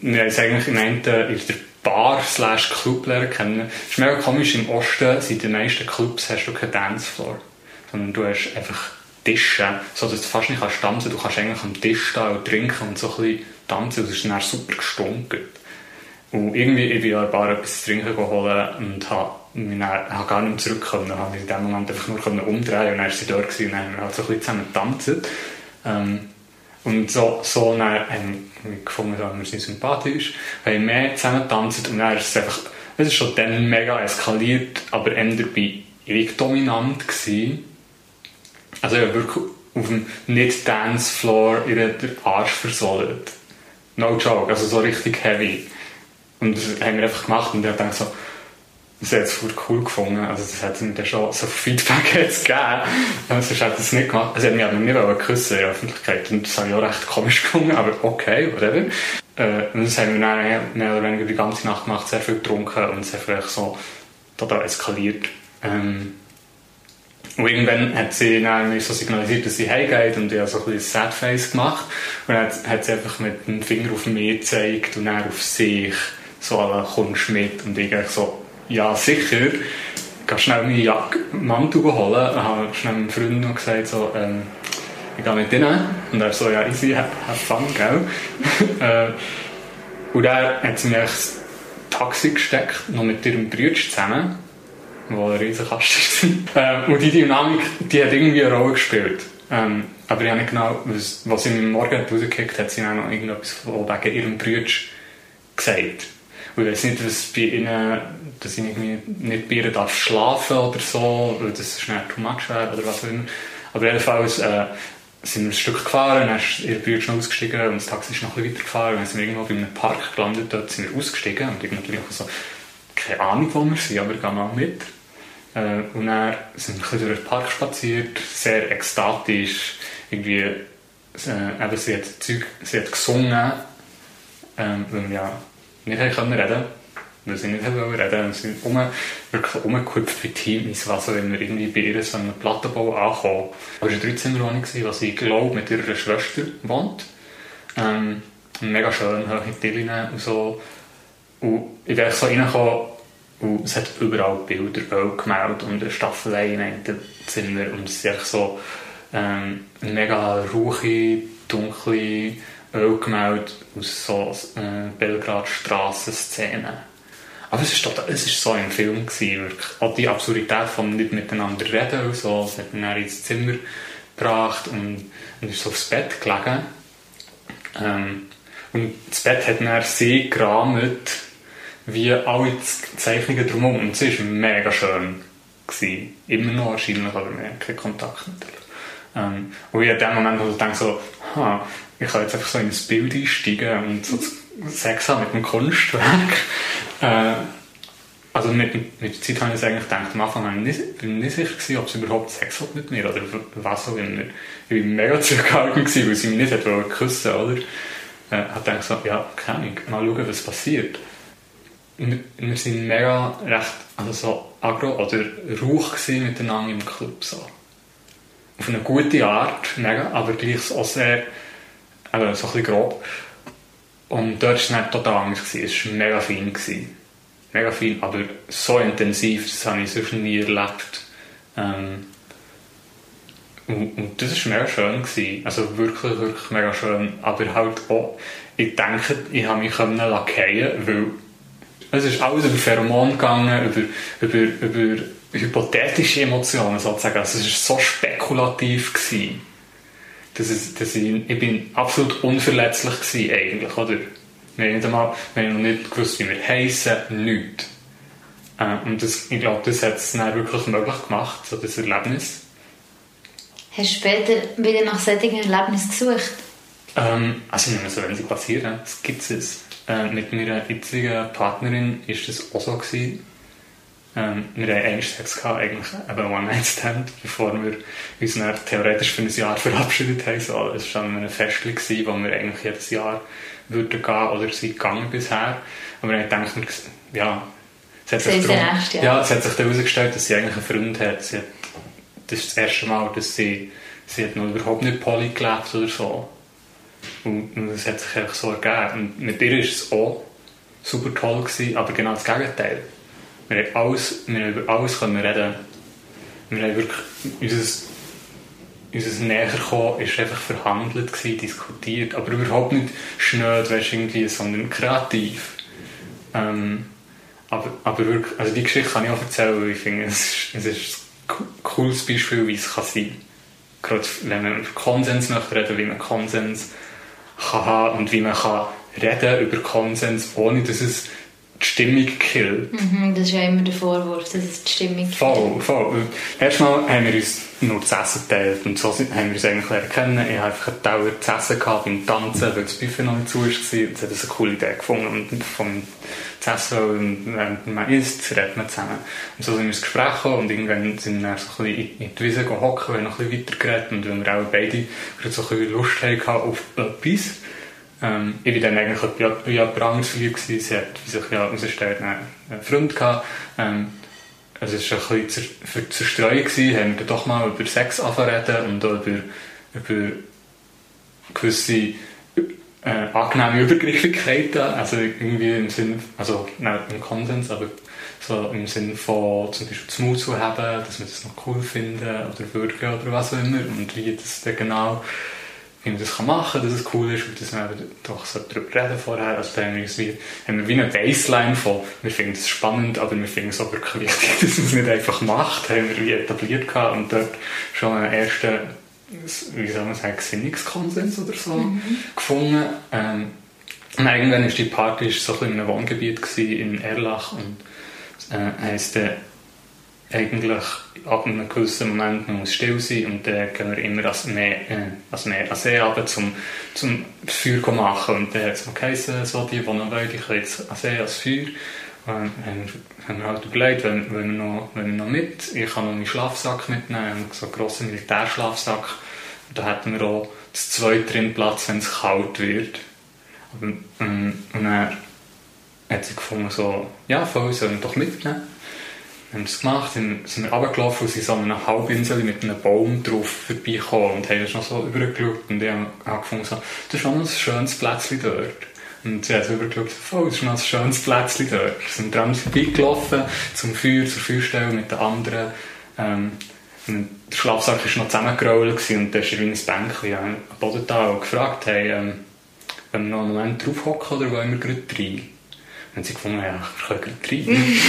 Wir haben es eigentlich im einen in der Bar slash Club lernen kennen. Es ist mega komisch, im Osten sind die meisten Clubs hast du keinen Dancefloor. Sondern du hast einfach Tische, so dass du fast nicht tanzen kannst. Du kannst eigentlich am Tisch stehen und trinken und so ein bisschen tanzen. Das ist dann super gestunken. Und irgendwie, ich bin ja ein paar etwas zu trinken geholt und habe mich dann, gar nicht zurück können. Ich in dem Moment einfach nur umdrehen und dann war sie dort und dann haben wir halt so ein bisschen zusammen getanzt. Ähm, und so, so dann haben wir gefunden, dass wir sind sympathisch, haben mehr zusammen getanzt und dann ist es einfach, es ist schon dann mega eskaliert, aber eher dabei ewig dominant gewesen. Also ja, wirklich auf dem Nicht-Dance-Floor ihren Arsch versohlt. No joke, also so richtig heavy. Und das haben wir einfach gemacht und ich habe so, das hat es cool gefunden. Also, das hat mir dann schon so Feedback jetzt gegeben. Sonst hat es nicht gemacht. Also, er hat mich aber nicht küssen in der Öffentlichkeit. Und das habe ich auch recht komisch gefunden, aber okay, whatever. Äh, und das haben wir dann mehr oder weniger die ganze Nacht gemacht, sehr viel getrunken und sehr viel so total eskaliert. Ähm, und irgendwann hat sie dann so signalisiert, dass sie heimgeht und ich habe so ein bisschen Sadface gemacht. Und dann hat, sie einfach mit dem Finger auf mich gezeigt und dann auf sich. So alle kommst mit? Und ich so, ja sicher, ich gehe schnell meine Jacke, Mantel holen, und habe schnell meinem Freund noch gesagt, so, ähm, ich gehe mit denen und er so, ja easy, have, have fun, gell? äh, und dann hat sie mir das Taxi gesteckt, noch mit ihrem Bruder zusammen, wo ein riesen Kasten war. äh, und die Dynamik, die hat irgendwie eine Rolle gespielt. Ähm, aber ich habe nicht genau, was, was sie mir morgen rausgekickt hat, sie auch noch irgendetwas wegen ihrem Bruder gesagt. Und ich weiß nicht, was bei ihnen, dass ich irgendwie nicht bei ihnen darf schlafen oder so, weil das schnell too much wäre oder was auch immer. Aber jedenfalls äh, sind wir ein Stück gefahren, dann ist ihr Bruder schon ausgestiegen und das Taxi ist noch ein bisschen weitergefahren. Dann sind wir irgendwo bei einem Park gelandet, dort sind wir ausgestiegen und ich natürlich auch so, keine Ahnung, wo wir sind, aber ich gehe mal mit. Äh, und dann sind wir ein bisschen durch den Park spaziert, sehr ekstatisch, irgendwie, äh, eben, sie hat, Zeug, sie hat gesungen, ähm, weil wir ja nicht können reden weil sie nicht reden wollten. Sie sind um, wirklich umgekupft wie Teams, also wenn wir irgendwie bei ihr so einem Plattenbau ankommen. Aber es war eine 13er-Wohnung, wo sie, glaube mit ihrer Schwester wohnt. Ähm, mega schön, hohe Tillen und so. Und ich bin so reingekommen und es hat überall Bilder, Ölgemälde und eine Staffelei in einem Zimmer und es ist so ähm, mega rauchige, dunkle Ölgemälde aus so äh, Belgrad Strassenszenen. Aber es total, es so ein Film wirklich. Auch die Absurdität von nicht miteinander reden und so, hat mich dann ins Zimmer gebracht und, und ist so aufs Bett gelegen. Ähm, und das Bett hat dann sie gerahmt, wie alle Zeichnungen drumherum. Und sie war mega schön. Gewesen. Immer noch wahrscheinlich, aber haben keinen Kontakt natürlich. Ähm, und ich in dem Moment also denke so, ha, ich kann jetzt einfach so in das Bild einsteigen und so Sex haben mit dem Kunstwerk. Äh, also mit, mit der Zeit habe ich eigentlich gedacht, am Anfang war ich nicht, bin nicht sicher, gewesen, ob sie überhaupt Sex hat mit mir oder was auch immer. Ich war mega zurückgehalten, gewesen, weil sie mich nicht hat küssen wollte. Äh, habe gedacht so, ja, keine Ahnung, mal schauen, was passiert. Wir, wir sind mega recht, also so agro oder rauch miteinander im Club. So. Auf eine gute Art, mega, aber gleich auch sehr eben so ein bisschen grob. Und dort war es nicht total anders. Es war mega fein. Mega fein, aber so intensiv, das habe ich sonst nie erlebt. Ähm, und, und, das war mega schön. Gewesen. Also wirklich, wirklich mega schön. Aber halt auch, ich denke, ich habe mich fallen weil es ist alles über Pheromone gegangen, über, über, über hypothetische Emotionen sozusagen. Also es war so spekulativ. Gewesen dass, es, dass ich, ich bin absolut unverletzlich war eigentlich, oder? Wir haben, nicht einmal, wir haben noch nicht gewusst, wie wir heißen, nichts. Äh, und das, ich glaube, das hat es dann wirklich möglich gemacht, so das Erlebnis. Hast du später wieder nach solchen Erlebnissen gesucht? Ähm, also nicht mehr so, wenn sie passieren, das gibt es. Äh, mit meiner jetzigen Partnerin war das auch so. Gewesen. Ähm, wir hatten eigentlich Sex gehabt, eigentlich eben One-Night-Stand, bevor wir uns dann theoretisch für ein Jahr verabschiedet haben. So, es war dann ein gewesen, wo wir eigentlich jedes Jahr würden gehen oder sind gegangen bisher. Aber ich dachte, ja, es hat, sich darum, ja. ja, es hat sich dann herausgestellt, dass sie eigentlich einen Freund hat. Sie hat das ist das erste Mal, dass sie, sie hat noch überhaupt nicht Poly gelebt oder so. Und, das hat sich einfach so ergeben. Und mit ihr war es auch super toll, gewesen, aber genau das Gegenteil. Wir haben, alles, wir haben über alles können reden. Wir haben wirklich unser, unser Näherkommen ist einfach verhandelt gewesen, diskutiert, aber überhaupt nicht schnell, weißt, irgendwie, sondern kreativ. Ähm, aber, aber wirklich, also die Geschichte kann ich auch erzählen, weil ich finde, es ist, es ist ein cooles Beispiel, wie es kann sein kann. Gerade wenn man über Konsens möchte reden, wie man Konsens kann und wie man kann reden über Konsens, ohne dass es Stimmung killt. Mhm, das ist ja immer der Vorwurf, dass es die Stimmung killt. Voll, voll. Erstmal haben wir uns nur das Essen geteilt und so haben wir uns eigentlich erkennen. Ich hatte einfach einen Teller zu essen gehabt beim Tanzen, weil das Buffet noch nicht zu war. Und es hat eine coole Idee gefunden und vom zu essen und während man isst, redet man zusammen. Und so sind wir ins Gespräch gekommen und irgendwann sind wir dann so ein bisschen in die Wiese gehocken, wir haben noch ein bisschen weiter geredet und weil wir auch beide so ein bisschen Lust hatten auf etwas, ähm, ich war dann eigentlich anderes verliebt. Sie hat, wie sich ja herausgestellt, einen Freund gehabt. Ähm, also es war ein bisschen für Zerstreuung, gewesen, haben wir doch mal über Sex reden und auch über, über gewisse äh, angenehme Übergriffigkeiten, also irgendwie im Sinne, also nicht im Konsens, aber so im Sinne von zum Beispiel zum Mut zu haben, dass wir das noch cool finden oder würgen oder was auch immer und wie das dann genau wie man das machen kann, dass es cool ist und dass man doch so darüber reden vorher. Also da haben wir, wie, haben wir wie eine Baseline von, wir finden es spannend, aber wir finden es auch wirklich wichtig, dass man es nicht einfach macht, haben wir wie etabliert gehabt und dort schon einen ersten, wie soll man sagen, Gesinnungskonsens oder so mhm. gefunden. Ähm, und irgendwann war die Party so in einem Wohngebiet in Erlach und äh, heisst, eigentlich ab einem gewissen Moment man muss still sein und dann gehen wir immer als Meer, äh, als Meer an See runter, zum, zum Feuer machen und dann hat es noch geheißen, so die, die noch wollen, die können jetzt an See als Feuer. Und dann haben wir halt überlegt, wenn, wenn, wir noch, wenn wir noch mit, ich kann noch meinen Schlafsack mitnehmen, so einen grossen Militärschlafsack. Und da hätten wir auch das zweite drin Platz, wenn es kalt wird. Und, und, und dann hat sie gefunden, so, ja voll, sollen wir doch mitnehmen haben das gemacht, sind, sind wir runtergelaufen und sind so an einer Halbinsel mit einem Baum drauf vorbeigekommen und haben das noch so übergeschaut und ich habe gefunden, so, das ist schon ein schönes Plätzchen dort. Und sie hat übergeschaut, oh, das ist noch ein schönes Plätzchen dort. Wir sind dran vorbeigelaufen zum Feuer, zur Feuerstelle mit den anderen. Ähm, der Schlafsack war noch zusammengerollt und da ist wie ein Bänkchen am Boden da und gefragt, hey, ähm, wenn wir noch einen Moment draufhocken oder wollen wir gerade rein? Haben sie gefunden, ja, wir können gerade rein.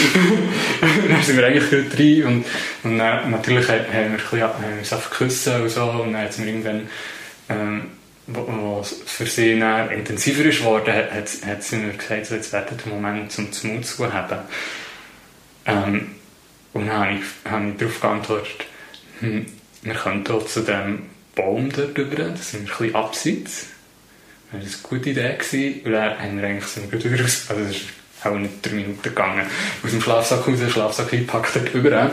dann sind wir eigentlich gerade rein und, und dann, natürlich haben wir, ein bisschen, haben geküssen und so und dann hat es mir irgendwann, ähm, es für sie dann intensiver ist geworden, hat, hat, sie mir gesagt, so, jetzt wird der Moment zum Mut zu haben. Ähm, und dann habe ich, habe ich darauf geantwortet, hm, wir können hier zu dem Baum dort rüber, das sind wir ein bisschen abseits. Das war eine gute Idee. Gewesen. Und dann haben wir eigentlich so eine gute aus, also es ist auch nicht drei Minuten gegangen, aus dem Schlafsack raus, den Schlafsack eingepackt, dort rüber.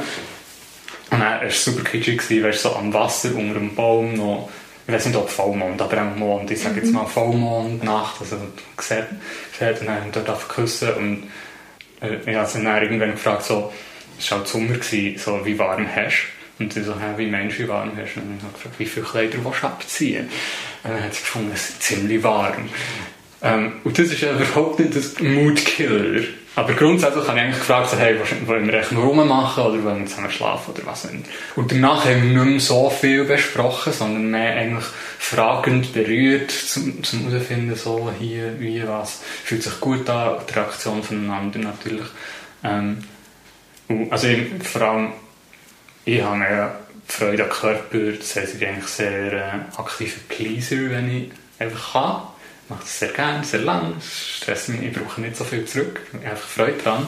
Und dann war es super kitschig, weißt, so am Wasser, unter dem Baum noch, ich weiß nicht, ob Vollmond, aber auch Mond, ich sage jetzt mal Vollmond, Nacht, also gesehen, gesehen und dann haben wir dort geküssen und äh, ich habe dann irgendwann gefragt, so, es war halt Sommer, gewesen, so, wie warm hast du? Und sie so, hey, wie Mensch, wie warm hast du? Und ich habe gefragt, wie viele Kleider willst du abziehen? Und dann hat sie gefunden, es ist ziemlich warm. Ähm, und das ist ja überhaupt nicht ein Moodkiller. Aber grundsätzlich habe ich eigentlich gefragt, so, hey, wollen wir echt nur rummachen oder wollen wir zusammen schlafen oder was nicht. Und danach haben wir nicht mehr so viel besprochen, sondern mehr eigentlich fragend berührt, zum, zum herausfinden, so, hier, wie, was. Fühlt sich gut an, die Reaktion voneinander natürlich. Ähm, also eben, vor allem, ich habe ja Freude am Körper, das heißt, ich bin eigentlich sehr äh, aktiver Pleaser, wenn ich einfach kann. Ich mache das sehr gerne, sehr lang, stresst mich, ich brauche nicht so viel zurück, ich habe einfach Freude dran.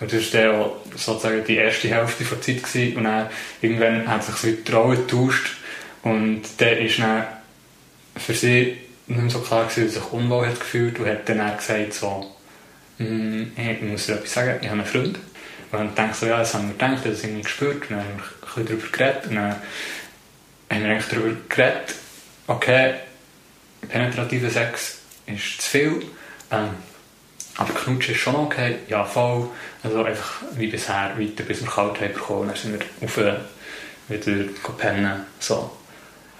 Und das war dann sozusagen die erste Hälfte der Zeit gewesen. und dann irgendwann hat sich so die Rolle getauscht und der ist dann für sie nicht mehr so klar gewesen, dass er sich unwohl hat gefühlt und hat dann auch gesagt so, hm, ich muss dir etwas sagen, ich habe einen Freund. Und dann denke ich so, ja, das haben wir gedacht, das haben wir gespürt. Und dann bisschen darüber geredet. Und dann haben wir eigentlich darüber geredet, okay, penetrativer Sex ist zu viel, ähm, aber Knutschen ist schon okay, ja voll. Also einfach wie bisher weiter, bis wir kalt haben bekommen. Dann sind wir auf, äh, wieder pennen. So.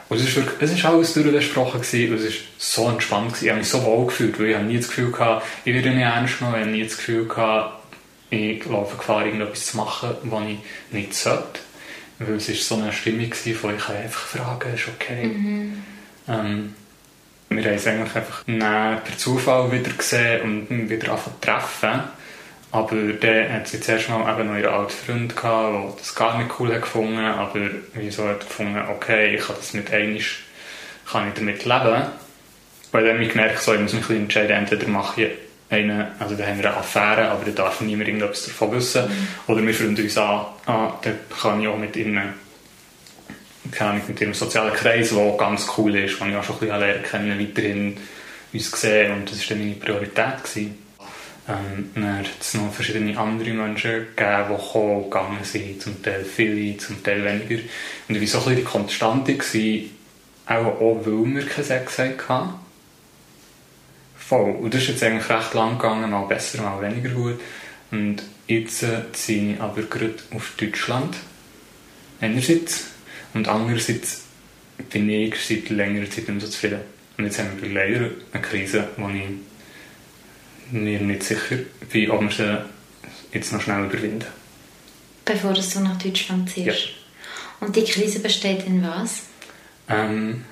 Und es war alles durchbesprochen gewesen, und es war so entspannt gewesen. Ich habe mich so wohl gefühlt, weil ich habe nie das Gefühl gehabt, ich werde nicht ernst genommen, ich habe nie das Gefühl gehabt, ich laufe Gefahr, irgendetwas zu machen, was ich nicht sollte. Weil es war so eine Stimmung von, ich einfach fragen, ist okay. Mhm. Ähm, wir haben es eigentlich einfach per Zufall wieder gesehen und wieder angefangen zu treffen. Aber dann hat sie zuerst mal eben noch ihren alten Freund gehabt, der das gar nicht cool hat gefunden aber wieso hat gefunden, okay, ich kann das mit einmal, kann ich damit leben. Weil dann habe ich gemerkt, so, ich muss mich entscheiden, entweder mache ich eine, also da haben wir eine Affäre, aber da darf niemand irgendetwas davon wissen. Mhm. Oder wir freuen uns an, ah, da kann ich auch mit ihnen, keine mit ihrem sozialen Kreis, der ganz cool ist, den ich auch schon ein bisschen lernen kennen, weiterhin uns gesehen und das war dann meine Priorität. Gewesen. Ähm, dann hat es noch verschiedene andere Menschen gegeben, die gekommen, gegangen sind, zum Teil viele, zum Teil weniger. Und ich war so ein bisschen die Konstante, gewesen, auch, auch weil wir keinen Sex hatten. Voll. Und das ist jetzt eigentlich recht lang gegangen, mal besser, mal weniger gut. Und jetzt äh, ziehe ich aber gerade auf Deutschland. Einerseits. Und andererseits bin ich seit längerer Zeit nicht mehr so zufrieden. Und jetzt haben wir leider eine Krise, wo ich mir nicht sicher bin, ob wir sie jetzt noch schnell überwinden. Bevor du nach Deutschland ziehst? Ja. Und die Krise besteht in was? Ähm,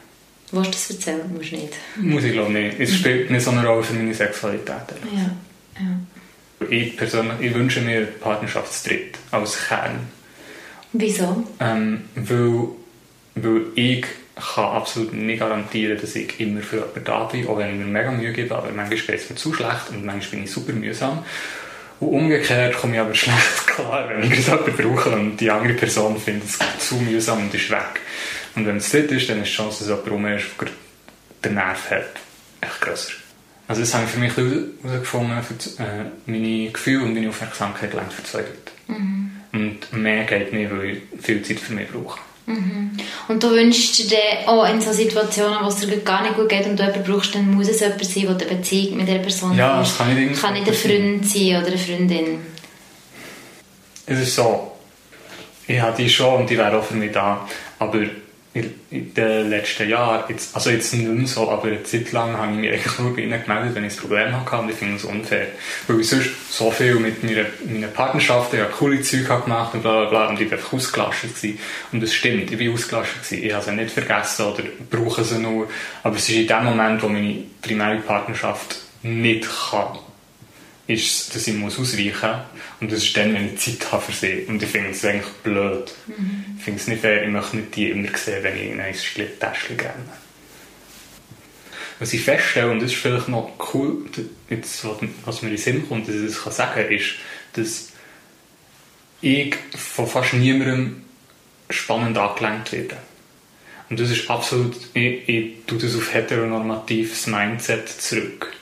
Willst du das erzählen? Musst du nicht. Muss ich glaube nicht. Es spielt nicht so eine Rolle für meine Sexualität. Ja. ja. Ich persönlich ich wünsche mir Partnerschaftstritt als Kern. Wieso? Ähm, weil, weil ich kann absolut nicht garantieren, dass ich immer für jemanden da bin, auch wenn ich mir mega Mühe gebe, aber manchmal geht es mir zu schlecht und manchmal bin ich super mühsam. Und umgekehrt komme ich aber schlecht klar, wenn ich jemanden brauche und die andere Person findet es zu mühsam und ist weg. Und wenn es dort ist, dann ist die Chance, dass jemand rum ist, der den Nerv hat, echt grösser. Also das habe ich für mich herausgefunden, für äh, meine Gefühle und meine Aufmerksamkeit lenkt für zwei Leute. Mhm. Und mehr geht nicht, weil ich viel Zeit für mich brauche. Mhm. Und du wünschst dir auch in so Situationen, wo es dir gar nicht gut geht und du jemanden brauchst, dann muss es jemand sein, der eine Beziehung mit dieser Person ja, das kann nicht, kann nicht ein Freund sein oder eine Freundin. Es ist so, ich habe die schon und die wäre auch für mich da, aber in den letzten Jahren, jetzt, also jetzt nicht mehr so, aber eine Zeit lang habe ich mich eigentlich nur bei ihnen gemeldet, wenn ich ein Problem hatte und ich finde es unfair. Weil ich sonst so viel mit meiner, meiner Partnerschaft, ich habe coole Zeug gemacht und bla bla bla und ich war einfach ausgelastet gewesen. Und das stimmt, ich war ausgelastet gewesen. Ich habe sie nicht vergessen oder brauche sie nur, aber es ist in dem Moment, wo meine primäre Partnerschaft nicht kann ist, dass ich muss ausweichen muss. Und das ist dann, wenn ich Zeit habe für sie. Und ich finde es eigentlich blöd. Mhm. Ich finde es nicht fair, ich möchte nicht die immer sehen, wenn ich in ein Täschchen renne. Was ich feststelle, und das ist vielleicht noch cool, jetzt, was mir in den Sinn kommt, dass ich das kann sagen kann, ist, dass ich von fast niemandem spannend angelenkt werde. Und das ist absolut, ich, ich tue das auf heteronormatives Mindset zurück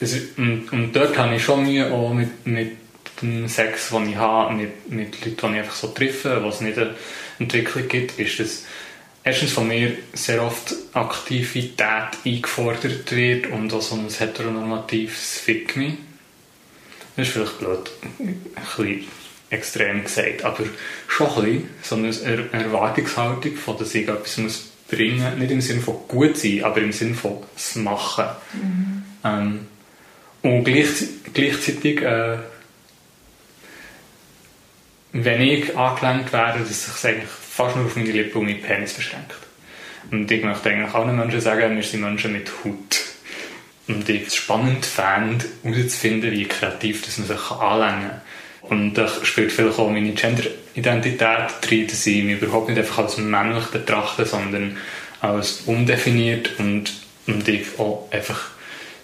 es, und, und, dort habe ich schon Mühe auch mit, mit dem Sex, den ich habe, mit, mit Leuten, die ich einfach so treffe, was es nicht eine Entwicklung gibt, ist, dass erstens von mir sehr oft Aktivität eingefordert wird und auch so ein heteronormatives Fick me. Das ist vielleicht blöd, ein bisschen extrem gesagt, aber schon ein bisschen so eine Erwartungshaltung, von dass ich etwas muss bringen muss, nicht im Sinne von gut sein, aber im Sinne von es machen. Mhm. Ähm, und gleich, gleichzeitig, äh, wenn ich angelenkt werde, dass sich eigentlich fast nur auf meine Lippen und meinen Penis beschränkt. Und ich möchte eigentlich allen Menschen sagen, wir sind Menschen mit Haut. Und ich es spannend fände, herauszufinden, wie kreativ dass man sich anlängen kann. Und da spielt vielleicht auch meine Gender-Identität rein, dass ich mich überhaupt nicht einfach als männlich betrachte, sondern als undefiniert und, und ich auch einfach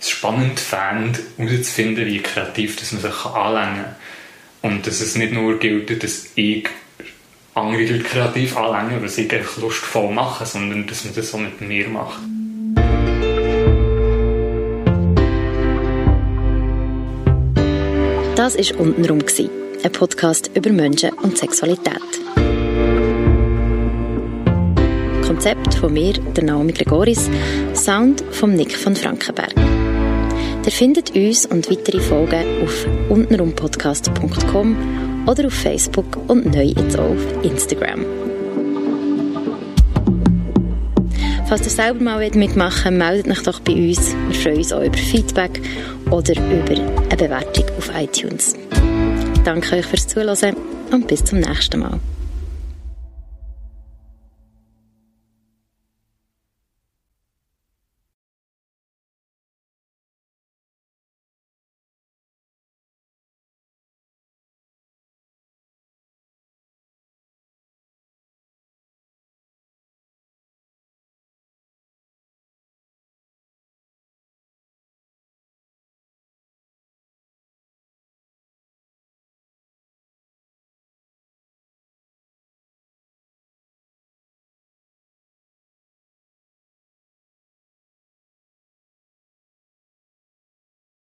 es spannend fände, herauszufinden, wie kreativ dass man sich anlängen kann. Und dass es nicht nur gilt, dass ich andere Leute kreativ anlänge, was ich einfach lustvoll mache, sondern dass man das so mit mir macht. Das war «Untenrum», ein Podcast über Menschen und Sexualität. Konzept von mir, der Naomi Gregoris, Sound von Nick von Frankenberg. Ihr findet uns und weitere Folgen auf untenrumpodcast.com oder auf Facebook und neu jetzt auch auf Instagram. Falls ihr selber mal mitmachen meldet euch doch bei uns. Wir freuen uns auch über Feedback oder über eine Bewertung auf iTunes. Danke euch fürs Zuhören und bis zum nächsten Mal.